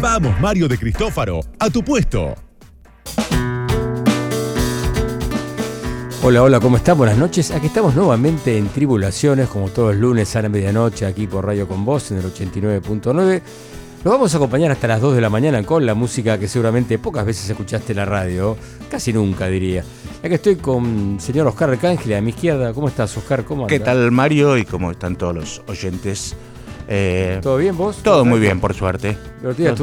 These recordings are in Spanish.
Vamos, Mario de Cristófaro, a tu puesto. Hola, hola, ¿cómo están? Buenas noches. Aquí estamos nuevamente en Tribulaciones, como todos los lunes a la medianoche, aquí por Radio Con Voz en el 89.9. Nos vamos a acompañar hasta las 2 de la mañana con la música que seguramente pocas veces escuchaste en la radio, casi nunca diría. Aquí estoy con el señor Oscar Arcángel a mi izquierda. ¿Cómo estás, Oscar? ¿Cómo ¿Qué tal, Mario? Y cómo están todos los oyentes. Eh, ¿Todo bien vos? Todo muy bien, por suerte.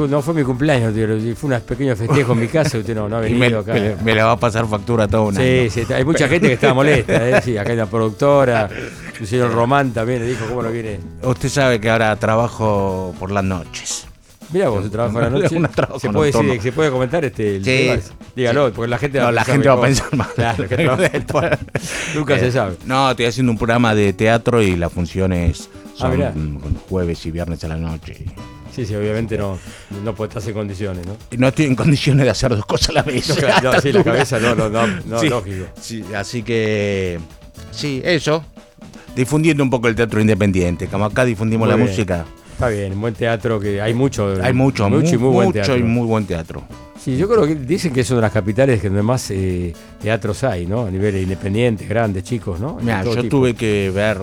no fue mi cumpleaños, fue un pequeño festejo en mi casa, usted no, ha venido me, acá. Me, la va a pasar factura todo un sí, Sí, hay mucha gente que estaba molesta, ¿eh? sí, acá hay una productora, el señor Román también le dijo cómo lo viene. Usted sabe que ahora trabajo por las noches. Mira vos, trabajo por la noche. ¿Se puede, decir, ¿Se puede comentar este? sí, Dígalo, porque la gente, no, la gente va a pensar más. Claro, que Nunca se sabe. No, estoy haciendo un programa de teatro y la función es son ah, jueves y viernes a la noche. Sí, sí, obviamente no, no puede estar en condiciones, ¿no? No estoy en condiciones de hacer dos cosas a la vez. No, sí, la cabeza no, no, no, no lógico. Sí, así que, sí, eso. Difundiendo un poco el teatro independiente. Como acá difundimos la música. Está bien, buen teatro, que hay mucho. Hay mucho, mucho, y muy buen teatro. y muy buen teatro. Sí, yo creo que dicen que es una de las capitales que donde más eh, teatros hay, ¿no? A nivel independiente, grandes, chicos, ¿no? Mira, yo tuve que ver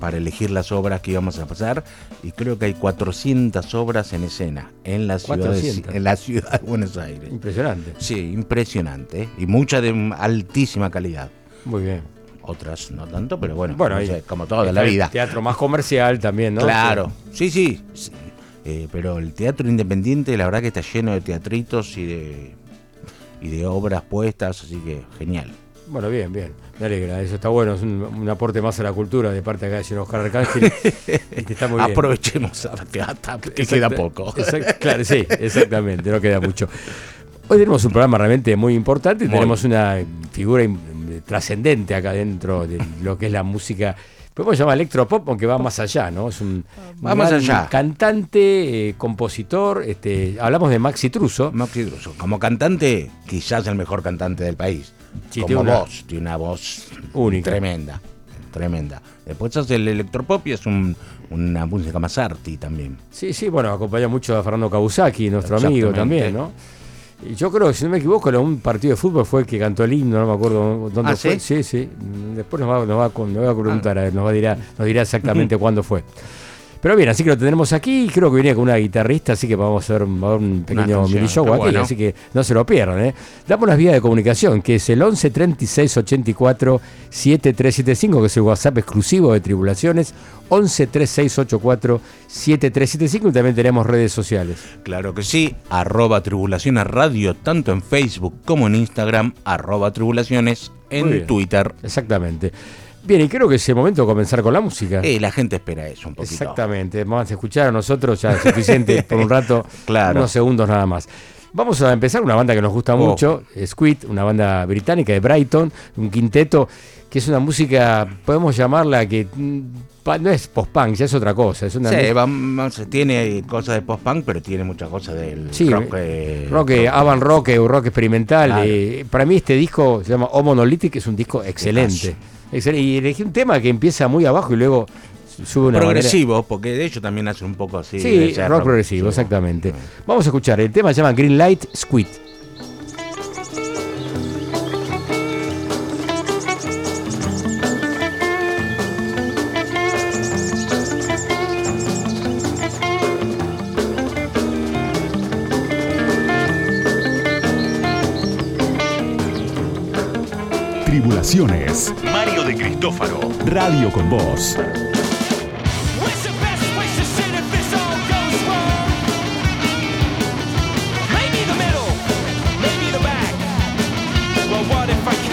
para elegir las obras que íbamos a pasar y creo que hay 400 obras en escena en la ciudad, de, en la ciudad de Buenos Aires. Impresionante. Sí, impresionante y mucha de altísima calidad. Muy bien. Otras no tanto, pero bueno, bueno como todo de la vida. Teatro más comercial también, ¿no? Claro, sí, sí. Eh, pero el teatro independiente, la verdad que está lleno de teatritos y de, y de obras puestas, así que genial. Bueno, bien, bien. Me alegra, eso está bueno, es un, aporte más a la cultura de parte de acá de señor Oscar Arcángel. está muy bien. Aprovechemos que, queda poco. claro, sí, exactamente, no queda mucho. Hoy tenemos un programa realmente muy importante y tenemos una figura trascendente acá dentro de lo que es la música podemos llamar electropop, aunque va más allá, ¿no? Es un, va más allá. cantante, eh, compositor, este, hablamos de Maxi Truso. Maxi Truso, como cantante, quizás el mejor cantante del país. como tiene una, voz, tiene una voz única. Tremenda, tremenda. Después hace el electropop y es una música más arty también. Sí, sí, bueno, acompaña mucho a Fernando Kabusaki, nuestro amigo también, ¿no? Yo creo si no me equivoco, en un partido de fútbol fue el que cantó el himno, no me acuerdo dónde ¿Ah, fue. Sí, sí. Después nos va, nos va, a preguntar, nos, va a dirá, nos dirá exactamente cuándo fue. Pero bien, así que lo tenemos aquí. Creo que viene con una guitarrista, así que vamos a hacer un, pequeño mini show aquí. Así que no se lo pierdan. ¿eh? Damos las vías de comunicación, que es el 11 36 84 7375, que es el WhatsApp exclusivo de Tribulaciones. 11 36 84 7375 y también tenemos redes sociales. Claro que sí, arroba tribulaciones radio, tanto en Facebook como en Instagram, arroba tribulaciones en Twitter. Exactamente. Bien, y creo que es el momento de comenzar con la música. Eh, la gente espera eso un poquito. Exactamente, vamos a escuchar a nosotros ya es suficiente por un rato, claro. unos segundos nada más. Vamos a empezar una banda que nos gusta mucho, Squid, una banda británica de Brighton, un quinteto que es una música, podemos llamarla que mm, no es post-punk, ya es otra cosa. Es una sí, tiene cosas de post-punk, pero tiene muchas cosas del rock, eh, rock, eh, avant rock, eh, rock experimental. para mí este disco se llama O Monolithic, es un disco excelente. Y elegí un tema que empieza muy abajo y luego sube una Progresivo, porque de hecho también hace un poco así. Sí, rock, progresivo, exactamente. Vamos a escuchar, el tema se llama Green Light Squid. Mario de Cristófaro. Radio con vos. What if I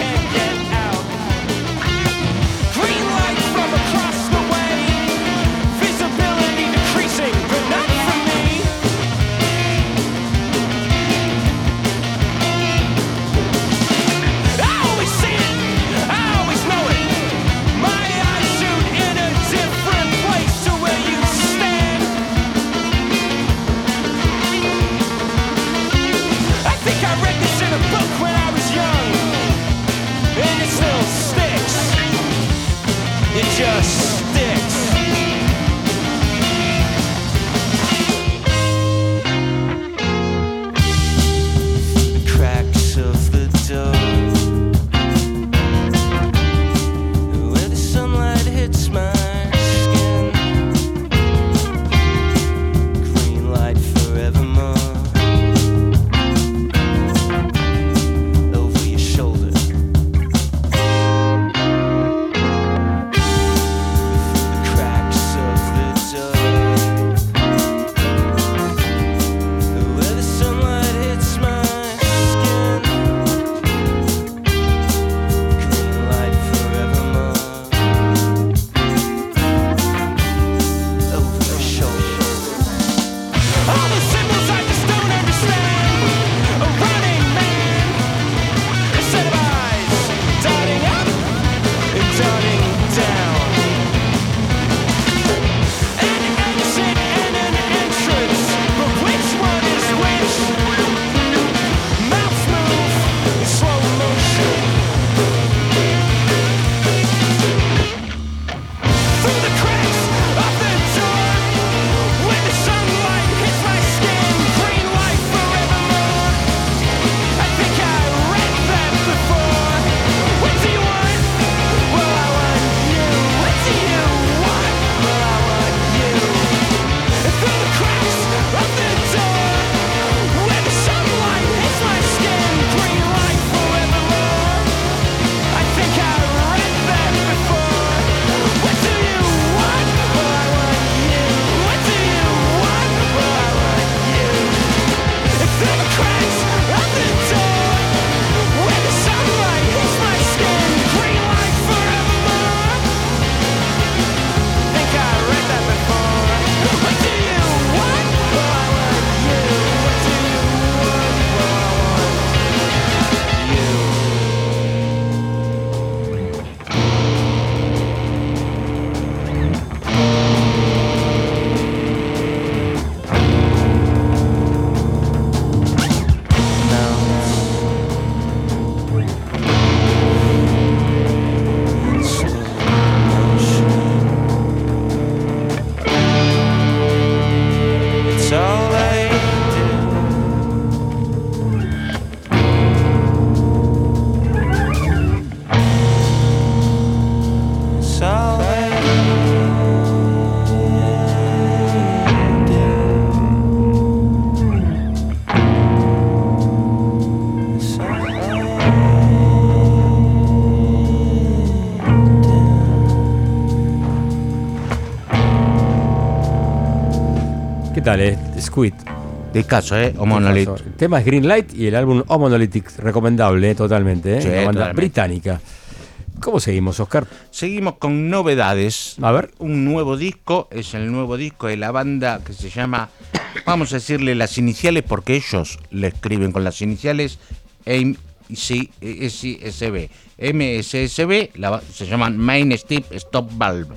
experimental, ¿eh? Squid. De caso, ¿eh? O Monolith. El tema es Green Light y el álbum O Monolithic, recomendable, ¿eh? totalmente, ¿eh? Sí, Una banda británica. ¿Cómo seguimos, Oscar? Seguimos con novedades. A ver. Un nuevo disco, es el nuevo disco de la banda que se llama, vamos a decirle las iniciales porque ellos le escriben con las iniciales MSSB. MSSB se llaman Main Step Stop Valve.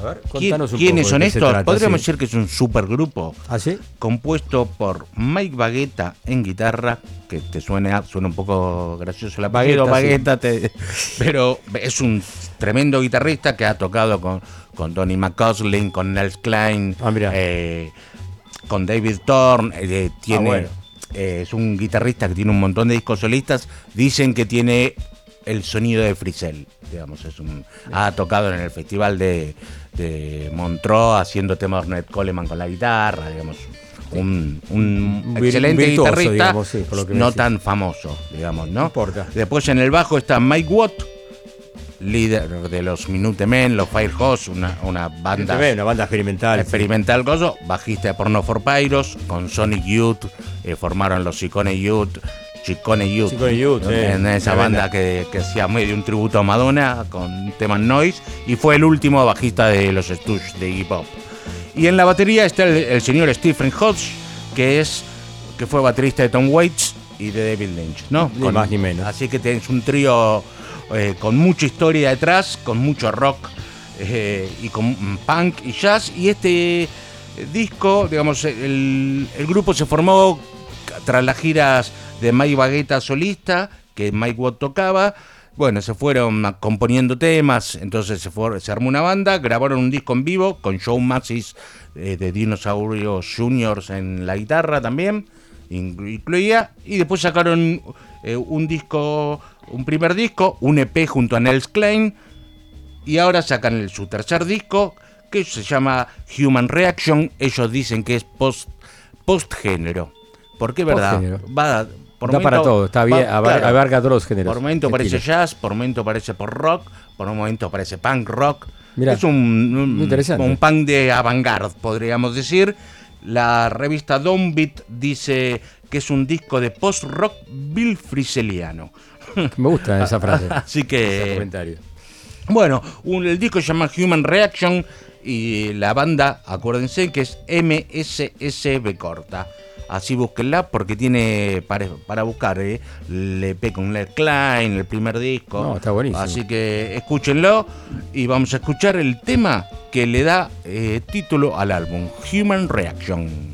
A ver, contanos un ¿Quiénes son estos? Podríamos decir que es un supergrupo. ¿Ah, sí? Compuesto por Mike Baguetta en guitarra, que te suena, suena un poco gracioso la Baguetta, pero es un tremendo guitarrista que ha tocado con, con Donny McCausland, con Nels Klein, ah, eh, con David Thorne. Eh, tiene, ah, eh, es un guitarrista que tiene un montón de discos solistas. Dicen que tiene el sonido de Frisell, digamos, es un, ha tocado en el festival de, de Montreux haciendo temas de Ornette Coleman con la guitarra, digamos, un, excelente guitarrista, no tan famoso, digamos, ¿no? Después en el bajo está Mike Watt, líder de los Minutemen, los Firehose, una, una banda. una banda experimental. Experimental, bajista de Porno for Pyros, con Sonic Youth, eh, formaron los Icone Youth, Chicone Youth, Youth en esa banda que, que, hacía medio un tributo a Madonna con temas noise y fue el último bajista de los Stooges de hip hop. Y en la batería está el, señor Stephen Hodge, que es que fue baterista de Tom Waits y de David Lynch, ¿no? Ni más ni menos. Así que tienes un trío eh, con mucha historia detrás, con mucho rock eh, y con punk y jazz. Y este disco, digamos, el, el grupo se formó tras las giras de Mike Baguetta solista, que Mike Watt tocaba. Bueno, se fueron componiendo temas, entonces se, se armó una banda, grabaron un disco en vivo con Joe Massis eh, de Dinosaurios Juniors en la guitarra también, incluía, y después sacaron eh, un disco, un primer disco, un EP junto a Nels Klein, y ahora sacan el, su tercer disco, que se llama Human Reaction, ellos dicen que es post, post género. Porque verdad, va, por para todo, está bien, abarca todos los géneros. Por momento parece jazz, por momento parece por rock, por un momento parece punk rock. es un, un, punk de avant-garde, podríamos decir. La revista Don't Beat dice que es un disco de post-rock Bill Friseliano. Me gusta esa frase. Así que. Bueno, el disco se llama Human Reaction y la banda, acuérdense que es MSSB corta. Así búsquenla porque tiene para, buscar ¿eh? Le con Led Klein, el primer disco. No, está buenísimo. Así que escúchenlo y vamos a escuchar el tema que le da eh, título al álbum, Human Reaction.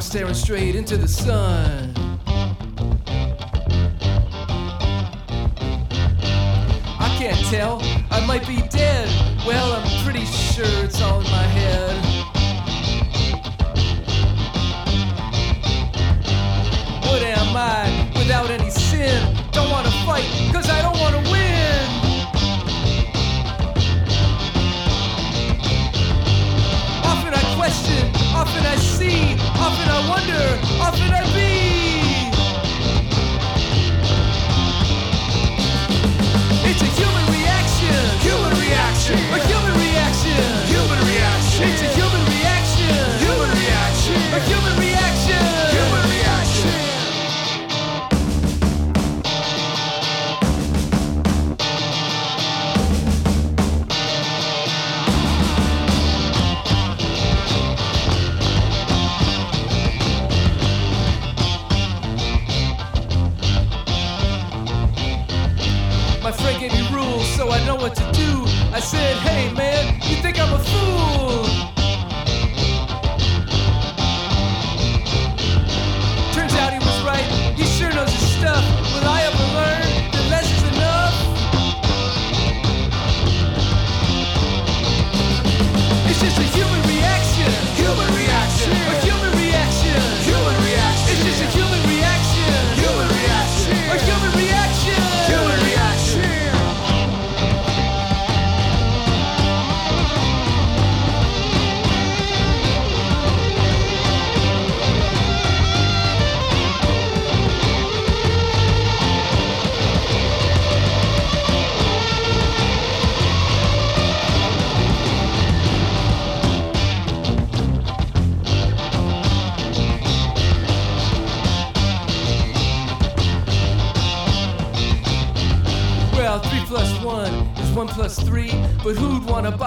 Staring straight into the sun. I can't tell, I might be dead. Well, I'm pretty sure it's all in my head. What am I without any sin? Don't wanna fight, cause I don't wanna win. Often I question, often I see, often I wonder, often I be. It's a human reaction. Human reaction. A human reaction. Human reaction. It's a human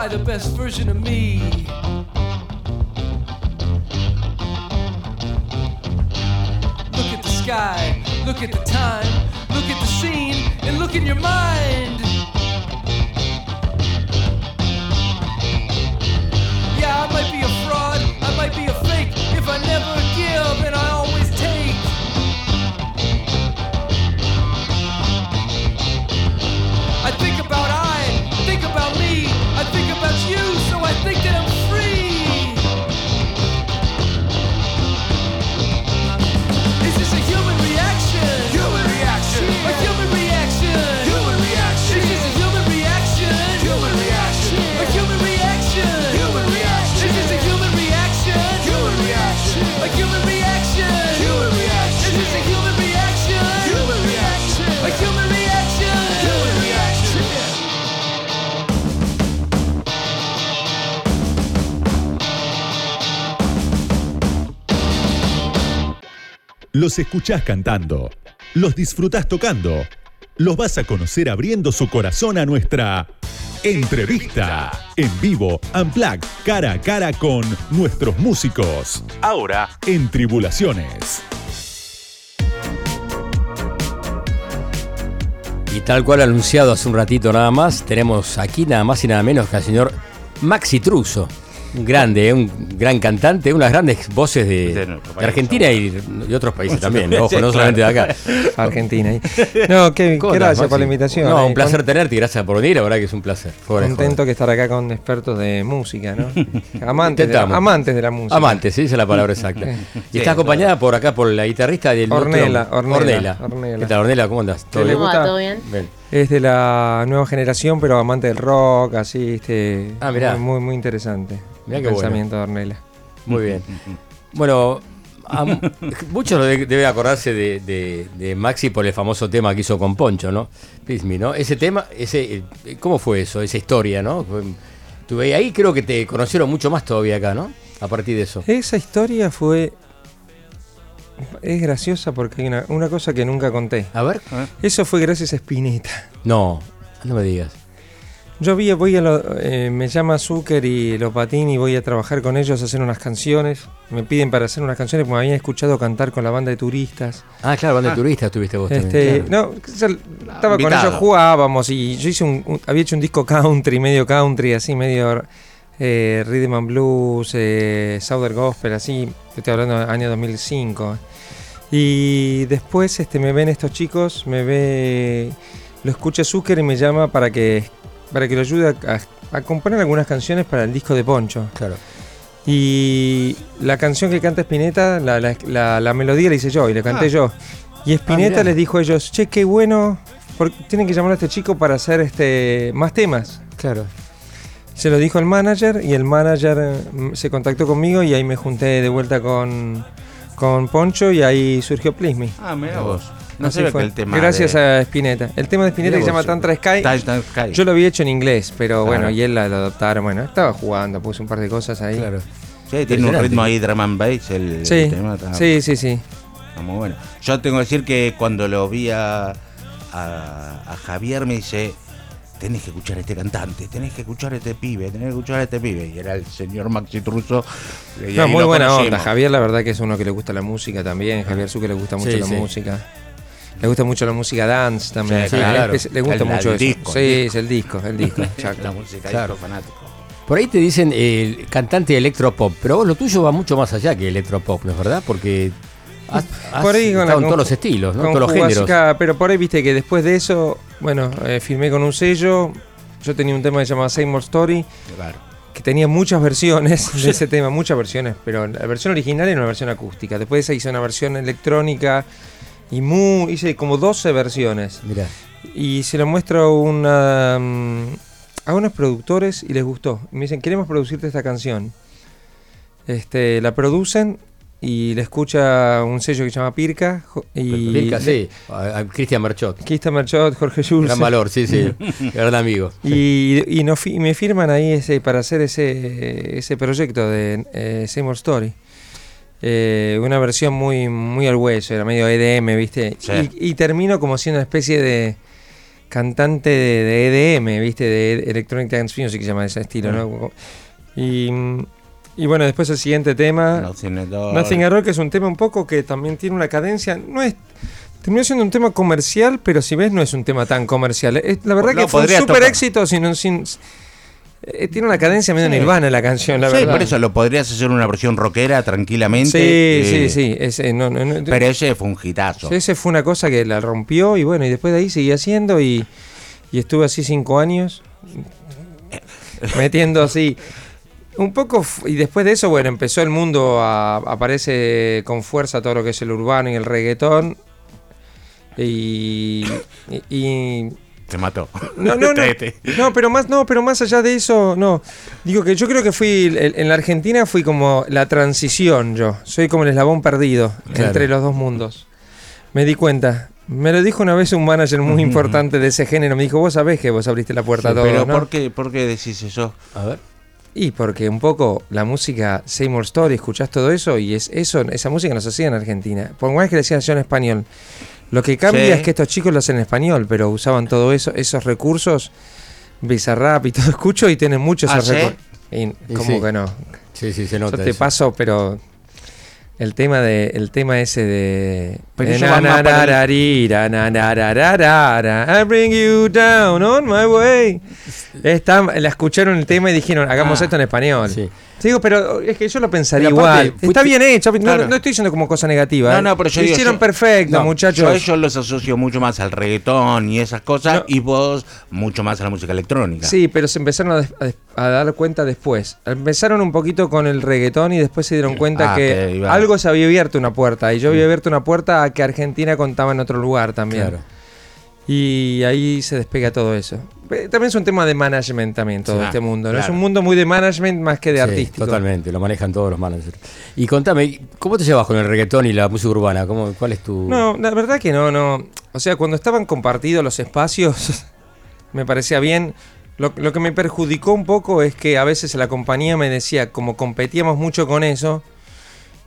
the best version of me? Los escuchás cantando, los disfrutás tocando, los vas a conocer abriendo su corazón a nuestra entrevista en vivo, Unplugged, cara a cara con nuestros músicos. Ahora en Tribulaciones. Y tal cual anunciado hace un ratito nada más, tenemos aquí nada más y nada menos que al señor Maxi Truso. Un grande, ¿eh? un gran cantante, una de las grandes voces de. Argentina y de otros países también, ¿no? ojo, no solamente de acá. Argentina. ahí. No, qué, ¿Cómo qué andás, gracias por la invitación. No, eh. un placer tenerte y gracias por venir, la verdad que es un placer. Contento que estar acá con expertos de música, ¿no? Amantes, de la, amantes de la música. Amante, sí, esa es la palabra exacta. Y está acompañada por acá por la guitarrista del Ornella, Ornella, Ornella. ¿Qué tal, Ornella? ¿Cómo andas? ¿Qué le ¿Cómo gusta? va? ¿Todo bien? Bien. Es de la nueva generación, pero amante del rock, así, este. Ah, mirá. Muy, muy, interesante. Mirá el qué bueno. pensamiento de Ornella. Muy bien. Bueno, a mu- muchos de- deben acordarse de, de- de Maxi por el famoso tema que hizo con Poncho, ¿no? Me, ¿no? Ese tema, ese, eh, ¿cómo fue eso? Esa historia, ¿no? Tuve ahí creo que te conocieron mucho más todavía acá, ¿no? A partir de eso. Esa historia fue. Es graciosa porque hay una, una cosa que nunca conté. A ver. Eso fue gracias a Spinetta. No, no me digas. Yo vi, voy a lo- eh, me llama Zucker y los Patini y voy a trabajar con ellos a hacer unas canciones. Me piden para hacer unas canciones porque me habían escuchado cantar con la banda de turistas. Ah, claro, banda de turistas estuviste vos Este, también. no, yo estaba con ellos, jugábamos y yo hice un, un- había hecho un disco country, medio country, así medio eh, rhythm and blues, eh, southern gospel, así. Estoy hablando del año 2005. Y después este, me ven estos chicos, me ve, lo escucha Zucker y me llama para que para que lo ayude a, a- componer algunas canciones para el disco de Poncho. Claro. Y la canción que canta Spinetta, la, la- la- la melodía la hice yo y la canté Ah. yo. Y Spinetta mirá. les dijo a ellos, che, qué bueno, porque tienen que llamar a este chico para hacer este más temas. Claro. Se lo dijo el manager y el manager eh, se contactó conmigo y ahí me junté de vuelta con, con Poncho y ahí surgió Please Me. Ah, mira vos. No fue. que el tema. Gracias de- a Spinetta. El tema de Spinetta que se llama. Tantra Sky. Tantra Sky. Yo lo había hecho en inglés, pero bueno, y él la, lo adoptaron. Bueno, estaba jugando, puse un par de cosas ahí. Claro. Sí, tiene un ritmo ahí drum and bass. El, Sí, el tema está, sí, sí, sí. está muy bueno. Yo tengo que decir que cuando lo vi a, a, a Javier me dice. Tenés que escuchar a este cantante, tenés que escuchar a este pibe, tenés que escuchar a este pibe. Y era el señor Maxi Truso. y No, muy buena conocimos. onda. Javier, la verdad que es uno que le gusta la música también. Javier Suque le gusta mucho Sí, la sí. música. Le gusta mucho la música dance también. Sí, claro. es- le gusta El- mucho el eso. disco, sí, el disco. es el disco, el disco. La música, Claro. fanático. Por ahí te dicen el cantante de electropop, pero vos lo tuyo va mucho más allá que electropop, ¿no es verdad? Porque has, has Por ahí con estado en todos los estilos, ¿no? Con Todos los géneros. pero por ahí viste que después de eso, bueno, eh, firmé con un sello. Yo tenía un tema que se llamaba Seymour Story, Claro. que tenía muchas versiones de ese tema, muchas versiones, pero la versión original era una versión acústica. Después de esa hice una versión electrónica y mu- hice como 12 versiones. Mirá. Y se lo muestro a una, mm, a unos productores y les gustó. Y me dicen, queremos producirte esta canción. Este, la producen y la escucha un sello que se llama Pirca. Y Pirca, sí. Cristian Merchot. Kista Merchot, Jorge Jules. Gran valor, sí, sí. Gran amigo. Y, me firman ahí ese para hacer ese, ese proyecto de eh, Seymour Story. Eh, una versión muy, muy al hueso, era medio EDM, ¿viste? Sí. Y, y termino como siendo una especie de cantante de, EDM, ¿viste? De Electronic Dance Music, que se llama ese estilo, ¿no? Y, y, bueno, después el siguiente tema, Nothing at All. Nothing at All, que es un tema un poco que también tiene una cadencia, no es... Terminó siendo un tema comercial, pero si ves no es un tema tan comercial. la verdad que fue un super éxito sin, sin, eh, tiene una cadencia medio nirvana la canción, la sí, por eso lo podrías hacer una versión rockera tranquilamente. Sí, sí, sí. Ese, pero ese fue un hitazo. Ese fue una cosa que la rompió y bueno, y después de ahí seguí haciendo y, y estuve así cinco años metiendo así. Un poco, y después de eso, bueno, empezó el mundo, a, aparece con fuerza todo lo que es el urbano y el reggaetón. y, y se mató. No, no, no. no, pero más, no, pero más allá de eso, no. Digo que yo creo que fui, en la Argentina fui como la transición yo. Soy como el eslabón perdido entre los dos mundos. Me di cuenta. Me lo dijo una vez un manager muy importante de ese género. Me dijo, vos sabés que vos abriste la puerta a todo, Pero ¿por, qué, ¿por qué decís eso? A ver. Y porque un poco la música Seymour Story, escuchás todo eso y es eso, esa música no se hacía en Argentina. Por más que le decían yo en español. Lo que cambia es que estos chicos lo hacen en español, pero usaban todo eso, esos recursos, Bizarrap y todo escucho y tienen muchos ¿Ah, recursos. ¿Cómo que no? Sí, sí, se nota. Yo te paso, pero el tema de el tema ese de I bring you down on my way. Está, la escucharon el tema y dijeron, hagamos ah, esto en español. Sí digo, pero es que yo lo pensaría igual. Está bien hecho, no, estoy diciendo como cosa negativa. No, ¿eh? no, pero yo lo hicieron perfecto, muchachos. Yo los asocio mucho más al reggaetón y esas cosas, y vos mucho más a la música electrónica. Sí, pero se empezaron a, dar cuenta después. Empezaron un poquito con el reggaetón y después se dieron cuenta ah, que, algo se había abierto una puerta. Y yo había abierto una puerta a que Argentina contaba en otro lugar también. Claro. Y ahí se despega todo eso. También es un tema de management también todo este mundo, ¿no? Es un mundo muy de management más que de sí, artístico. Totalmente, lo manejan todos los managers. Y contame, ¿cómo te llevas con el reggaetón y la música urbana? ¿Cómo, ¿Cuál es tu...? No, la verdad que no, no. O sea, cuando estaban compartidos los espacios, me parecía bien. Lo, lo que me perjudicó un poco es que a veces la compañía me decía, como competíamos mucho con eso,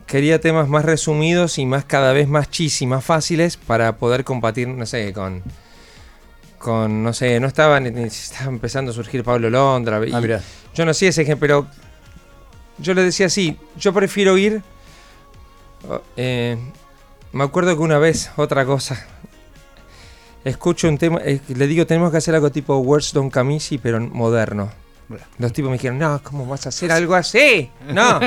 quería temas más resumidos y más cada vez más chis y más fáciles para poder compartir, no sé, con con, no sé, no estaba, ni, estaba empezando a surgir Pablo Londra. Ah, yo no sé ese ejemplo, pero yo le decía así, yo prefiero ir... Oh, eh, me acuerdo que una vez, otra cosa, escucho un tema, eh, le digo, tenemos que hacer algo tipo Words Don't Camisi, pero moderno. Los tipos me dijeron, no, ¿cómo vas a hacer algo así? No.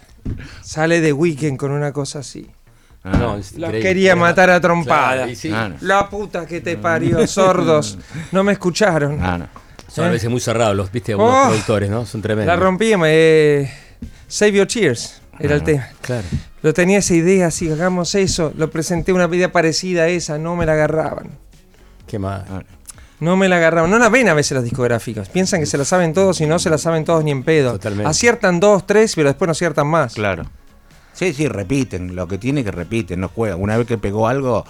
Sale de Weekend con una cosa así. Ah, no, quería matar a trompada. Ah, La puta que te parió, sordos. No me escucharon. Ah, Son a veces muy cerrados los, viste, algunos oh, productores, ¿no? Son tremendos. La rompí, eh, Save Your Cheers era el tema. Claro. Lo tenía esa idea, si hagamos eso. Lo presenté una idea parecida a esa, no me la agarraban. Qué mal. No me la agarraban. No la ven a veces las discográficas. Piensan que se la saben todos y no se la saben todos ni en pedo. Totalmente. Aciertan dos, tres, pero después no aciertan más. Claro. Sí, sí, repiten. Lo que tiene que repiten, no juegan. Una vez que pegó algo,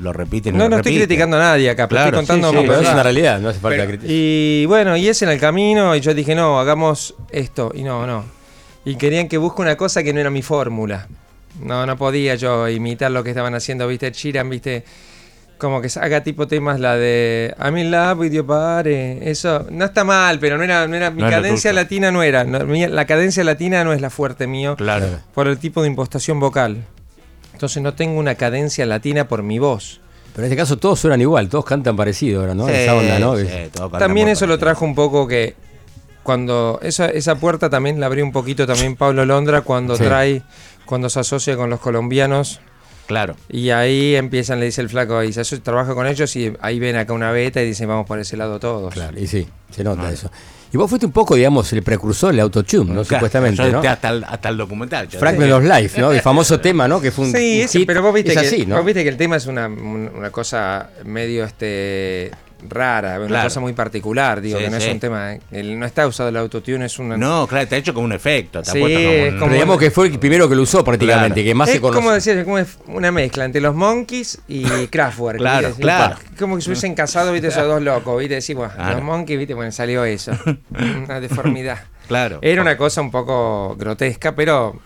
lo repiten. No, no estoy criticando a nadie acá, pero estoy contando. Sí, pero es una realidad, no hace falta criticar. Y bueno, y es en el camino, y yo dije, no, hagamos esto. Y no, no. Y querían que busque una cosa que no era mi fórmula. No, no podía yo imitar lo que estaban haciendo, viste, Chiran, viste como que haga tipo temas la de I'm in love with your pare. Eso no está mal, pero no era, no era mi cadencia latina no era. la cadencia latina no es la fuerte mío. Claro. Por el tipo de impostación vocal. Entonces no tengo una cadencia latina por mi voz. Pero en este caso todos suenan igual, todos cantan parecido ahora, ¿no? esa onda, ¿no? también eso lo trajo un poco que cuando esa, esa puerta también la abrió un poquito también Pablo Londra cuando trae, cuando se asocia con los colombianos Claro. Y ahí empiezan, le dice el flaco, y se trabaja con ellos y ahí ven acá una beta y dicen, vamos por ese lado todos. Claro, y sí, se nota eso. Y vos fuiste un poco, digamos, el precursor del autotune, ¿no? Supuestamente, ¿no? Hasta el, hasta el documental. Fragment of Life, ¿no? El famoso tema, ¿no? Que fue un, Sí, pero vos viste, que, vos viste que el tema es una, una cosa medio este rara, una cosa muy particular, digo, que no es un tema, no está usado el autotune, es una... No, claro, está hecho como un efecto, sí, es como digamos que fue el primero que lo usó prácticamente, que más es se conoce. como decir, es como una mezcla entre los Monkeys y Kraftwerk. claro, claro. Como que se hubiesen casado, viste, esos dos locos, viste, decimos, los Monkeys, viste, bueno, salió eso, una deformidad. Claro. Era una cosa un poco grotesca, pero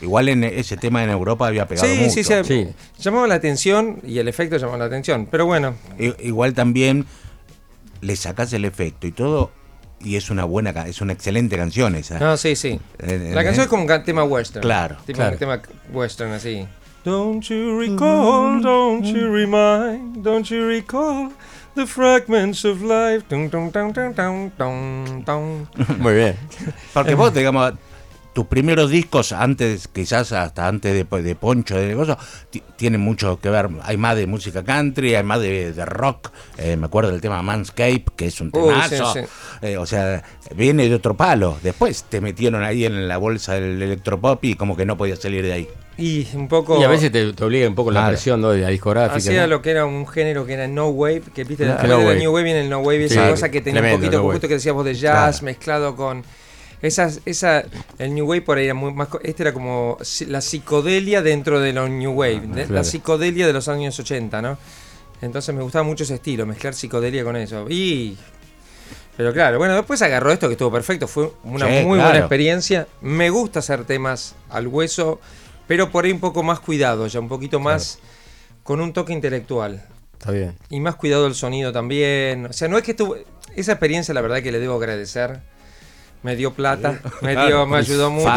Igual en ese tema en Europa había pegado sí, mucho. Sí, sí, sí. Llamaba la atención y el efecto llamó la atención. Pero bueno. Igual también le sacas el efecto y todo y es una buena es una excelente canción esa. No, sí, sí. Eh, la canción es como un tema western. Claro, Un tema western así. Don't you recall, don't you remind, don't you recall the fragments of life. Muy bien. Porque vos, digamos, tus primeros discos, antes, quizás hasta antes de, de Poncho, de cosas, tienen mucho que ver. Hay más de música country, hay más de, rock. Eh, me acuerdo del tema Manscape, que es un temazo. Eh, o sea, viene de otro palo. Después te metieron ahí en la bolsa del electropop y como que no podías salir de ahí. Y un poco. Y a veces te, obliga un poco la presión ¿no? de la discográfica. Hacía lo que era un género que era no wave, que viste, la New Wave viene el no wave, esa cosa que tenía un poquito, justo que decíamos de jazz mezclado con esa, esa, el New Wave por ahí era muy más. Este era como la psicodelia dentro de lo New Wave, ah, la psicodelia de los años 80, ¿no? Entonces me gustaba mucho ese estilo, mezclar psicodelia con eso. Y. Pero claro, bueno, después agarró esto que estuvo perfecto, fue una muy buena experiencia. Me gusta hacer temas al hueso, pero por ahí un poco más cuidado, ya un poquito más con un toque intelectual. Está bien. Y más cuidado del sonido también. O sea, no es que estuvo. Esa experiencia, la verdad, que le debo agradecer me dio plata, me, dio, me ayudó mucho.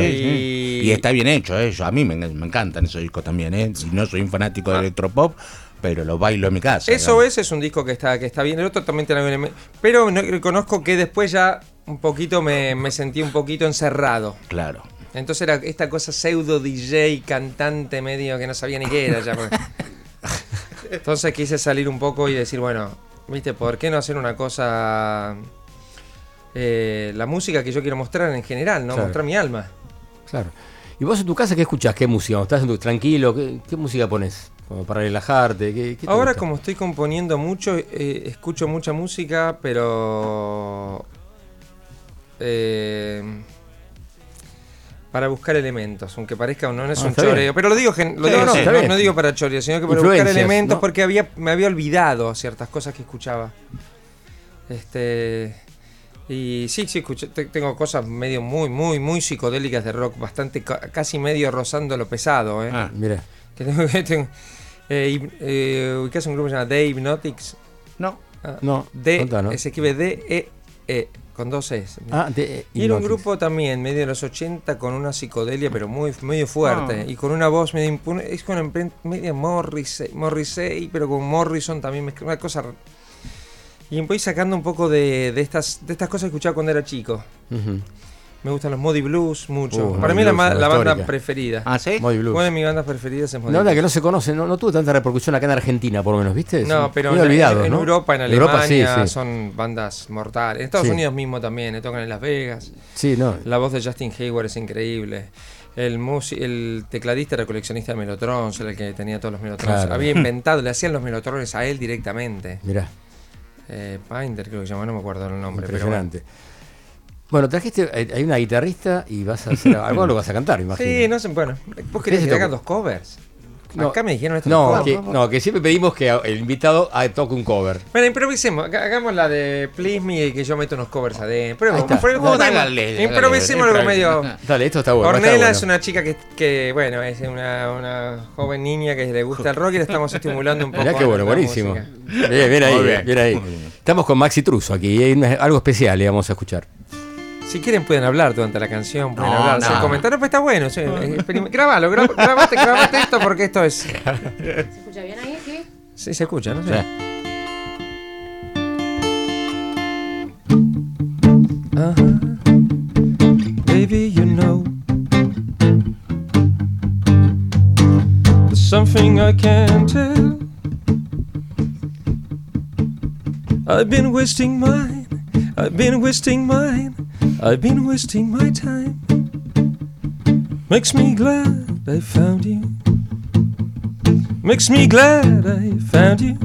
y... está bien hecho, ¿eh? a mí me, encantan esos discos también. ¿eh? no soy un fanático de ah. electropop, pero lo bailo en mi casa. Eso es, es un disco que está, que está bien. El otro también tiene. Pero reconozco que después ya un poquito me, sentí un poquito encerrado. Claro. Entonces era esta cosa pseudo DJ, cantante medio que no sabía ni qué era ya. Entonces quise salir un poco y decir, bueno, viste, ¿por qué no hacer una cosa eh, la música que yo quiero mostrar en general, ¿no? Mostrar mi alma. Claro. ¿Y vos en tu casa qué escuchás? ¿Qué música? ¿Estás tranquilo? ¿Qué, música pones? para relajarte. Ahora como estoy componiendo mucho, eh, escucho mucha música, pero... Eh, para buscar elementos, aunque parezca o no, es ah, un choreo. Pero lo digo, lo digo no, digo para choreo, sino que para buscar elementos porque había, me había olvidado ciertas cosas que escuchaba. Este... Y sí, sí, escuché, tengo cosas medio muy, muy, muy psicodélicas de rock, bastante, casi medio rozando lo pesado. ¿eh? Ah, mira. Que tengo, que tengo, eh, eh, un grupo que se llama The Hypnotics. No, ah, no. D, se escribe D-E-E, con dos E. Ah, de, y era un grupo también, medio de los 80, con una psicodelia, pero muy medio fuerte. Ah. Y con una voz medio impune. Es con medio Morrissey, Morrissey, pero con Morrison también, una cosa y voy sacando un poco de, de, estas, de estas cosas que escuchaba cuando era chico. Me gustan los Modi Blues mucho. Uh, Para mí la, la banda preferida. ¿Ah, sí? Modi Blues. Una de mis bandas preferidas es Modi Blues. que no se conoce, no, no, tuvo tanta repercusión acá en Argentina, por lo menos, ¿viste? No, pero en, olvidado, en, Europa, en Alemania, son bandas mortales. En Estados Unidos mismo también, eh, tocan en Las Vegas. Sí, no. La voz de Justin Hayward es increíble. El, el tecladista era coleccionista de Melotrons, era el que tenía todos los Melotrons. Había inventado, le hacían los Melotrones a él directamente. Mirá eh, Pinder, creo que se llama, no me acuerdo el nombre. Impresionante. bueno, trajiste, hay una guitarrista y vas a hacer algo, lo vas a cantar, imagino. Sí, no sé, bueno, vos querés que haga dos covers. Acá me dijeron esto. No, que, no, que siempre pedimos que el invitado toque un cover. Bueno, improvisemos. Hagamos la de Please Me y que yo meto unos covers adentro. improvisemos algo medio. Dale, esto está bueno. Ornella es una chica que, que bueno, es una, una, joven niña que le gusta el rock y le estamos estimulando un poco. Mirá qué bueno, buenísimo. Bien, bien ahí, bien. ahí. Estamos con Maxi Truso aquí y hay algo especial le vamos a escuchar. Si quieren pueden hablar durante la canción, pueden hablar, no. hacer comentarios, pues está bueno. Sí, grabalo, grabate, grabate esto porque esto es. ¿Se escucha bien ahí? ¿Qué? Sí, se escucha, ¿no? Sí. Uh -huh. Baby, you know There's something I can't tell I've been wasting mine I've been wasting mine I've been wasting my time. Makes me glad I found you. Makes me glad I found you.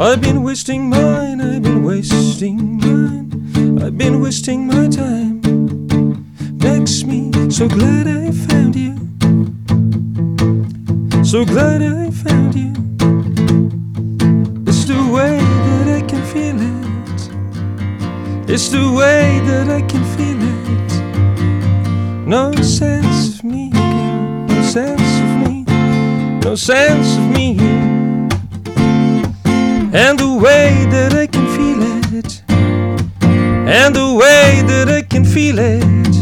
I've been wasting mine, I've been wasting mine. I've been wasting my time. Makes me so glad I found you. So glad I found you. It's the way that I can feel it. No sense of me, girl. No sense of me. No sense of me. And the way that I can feel it. And the way that I can feel it.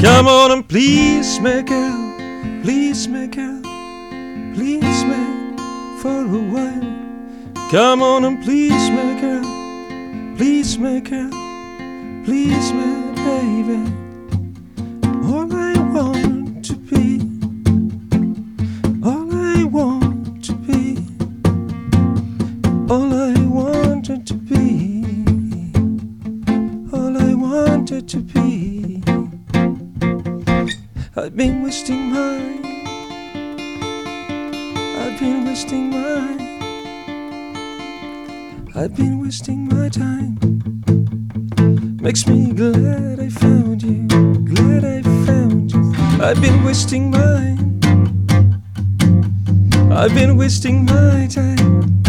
Come on and please me, girl. Please me, girl. Please me for a while. Come on and please me, girl. Please make girl. Please me, baby. All I want to be. All I want to be. All I wanted to be. All I wanted to be. I've been wasting mine. I've been wasting my time. Makes me glad I found you. Glad I found you. I've been wasting mine. I've been wasting my time.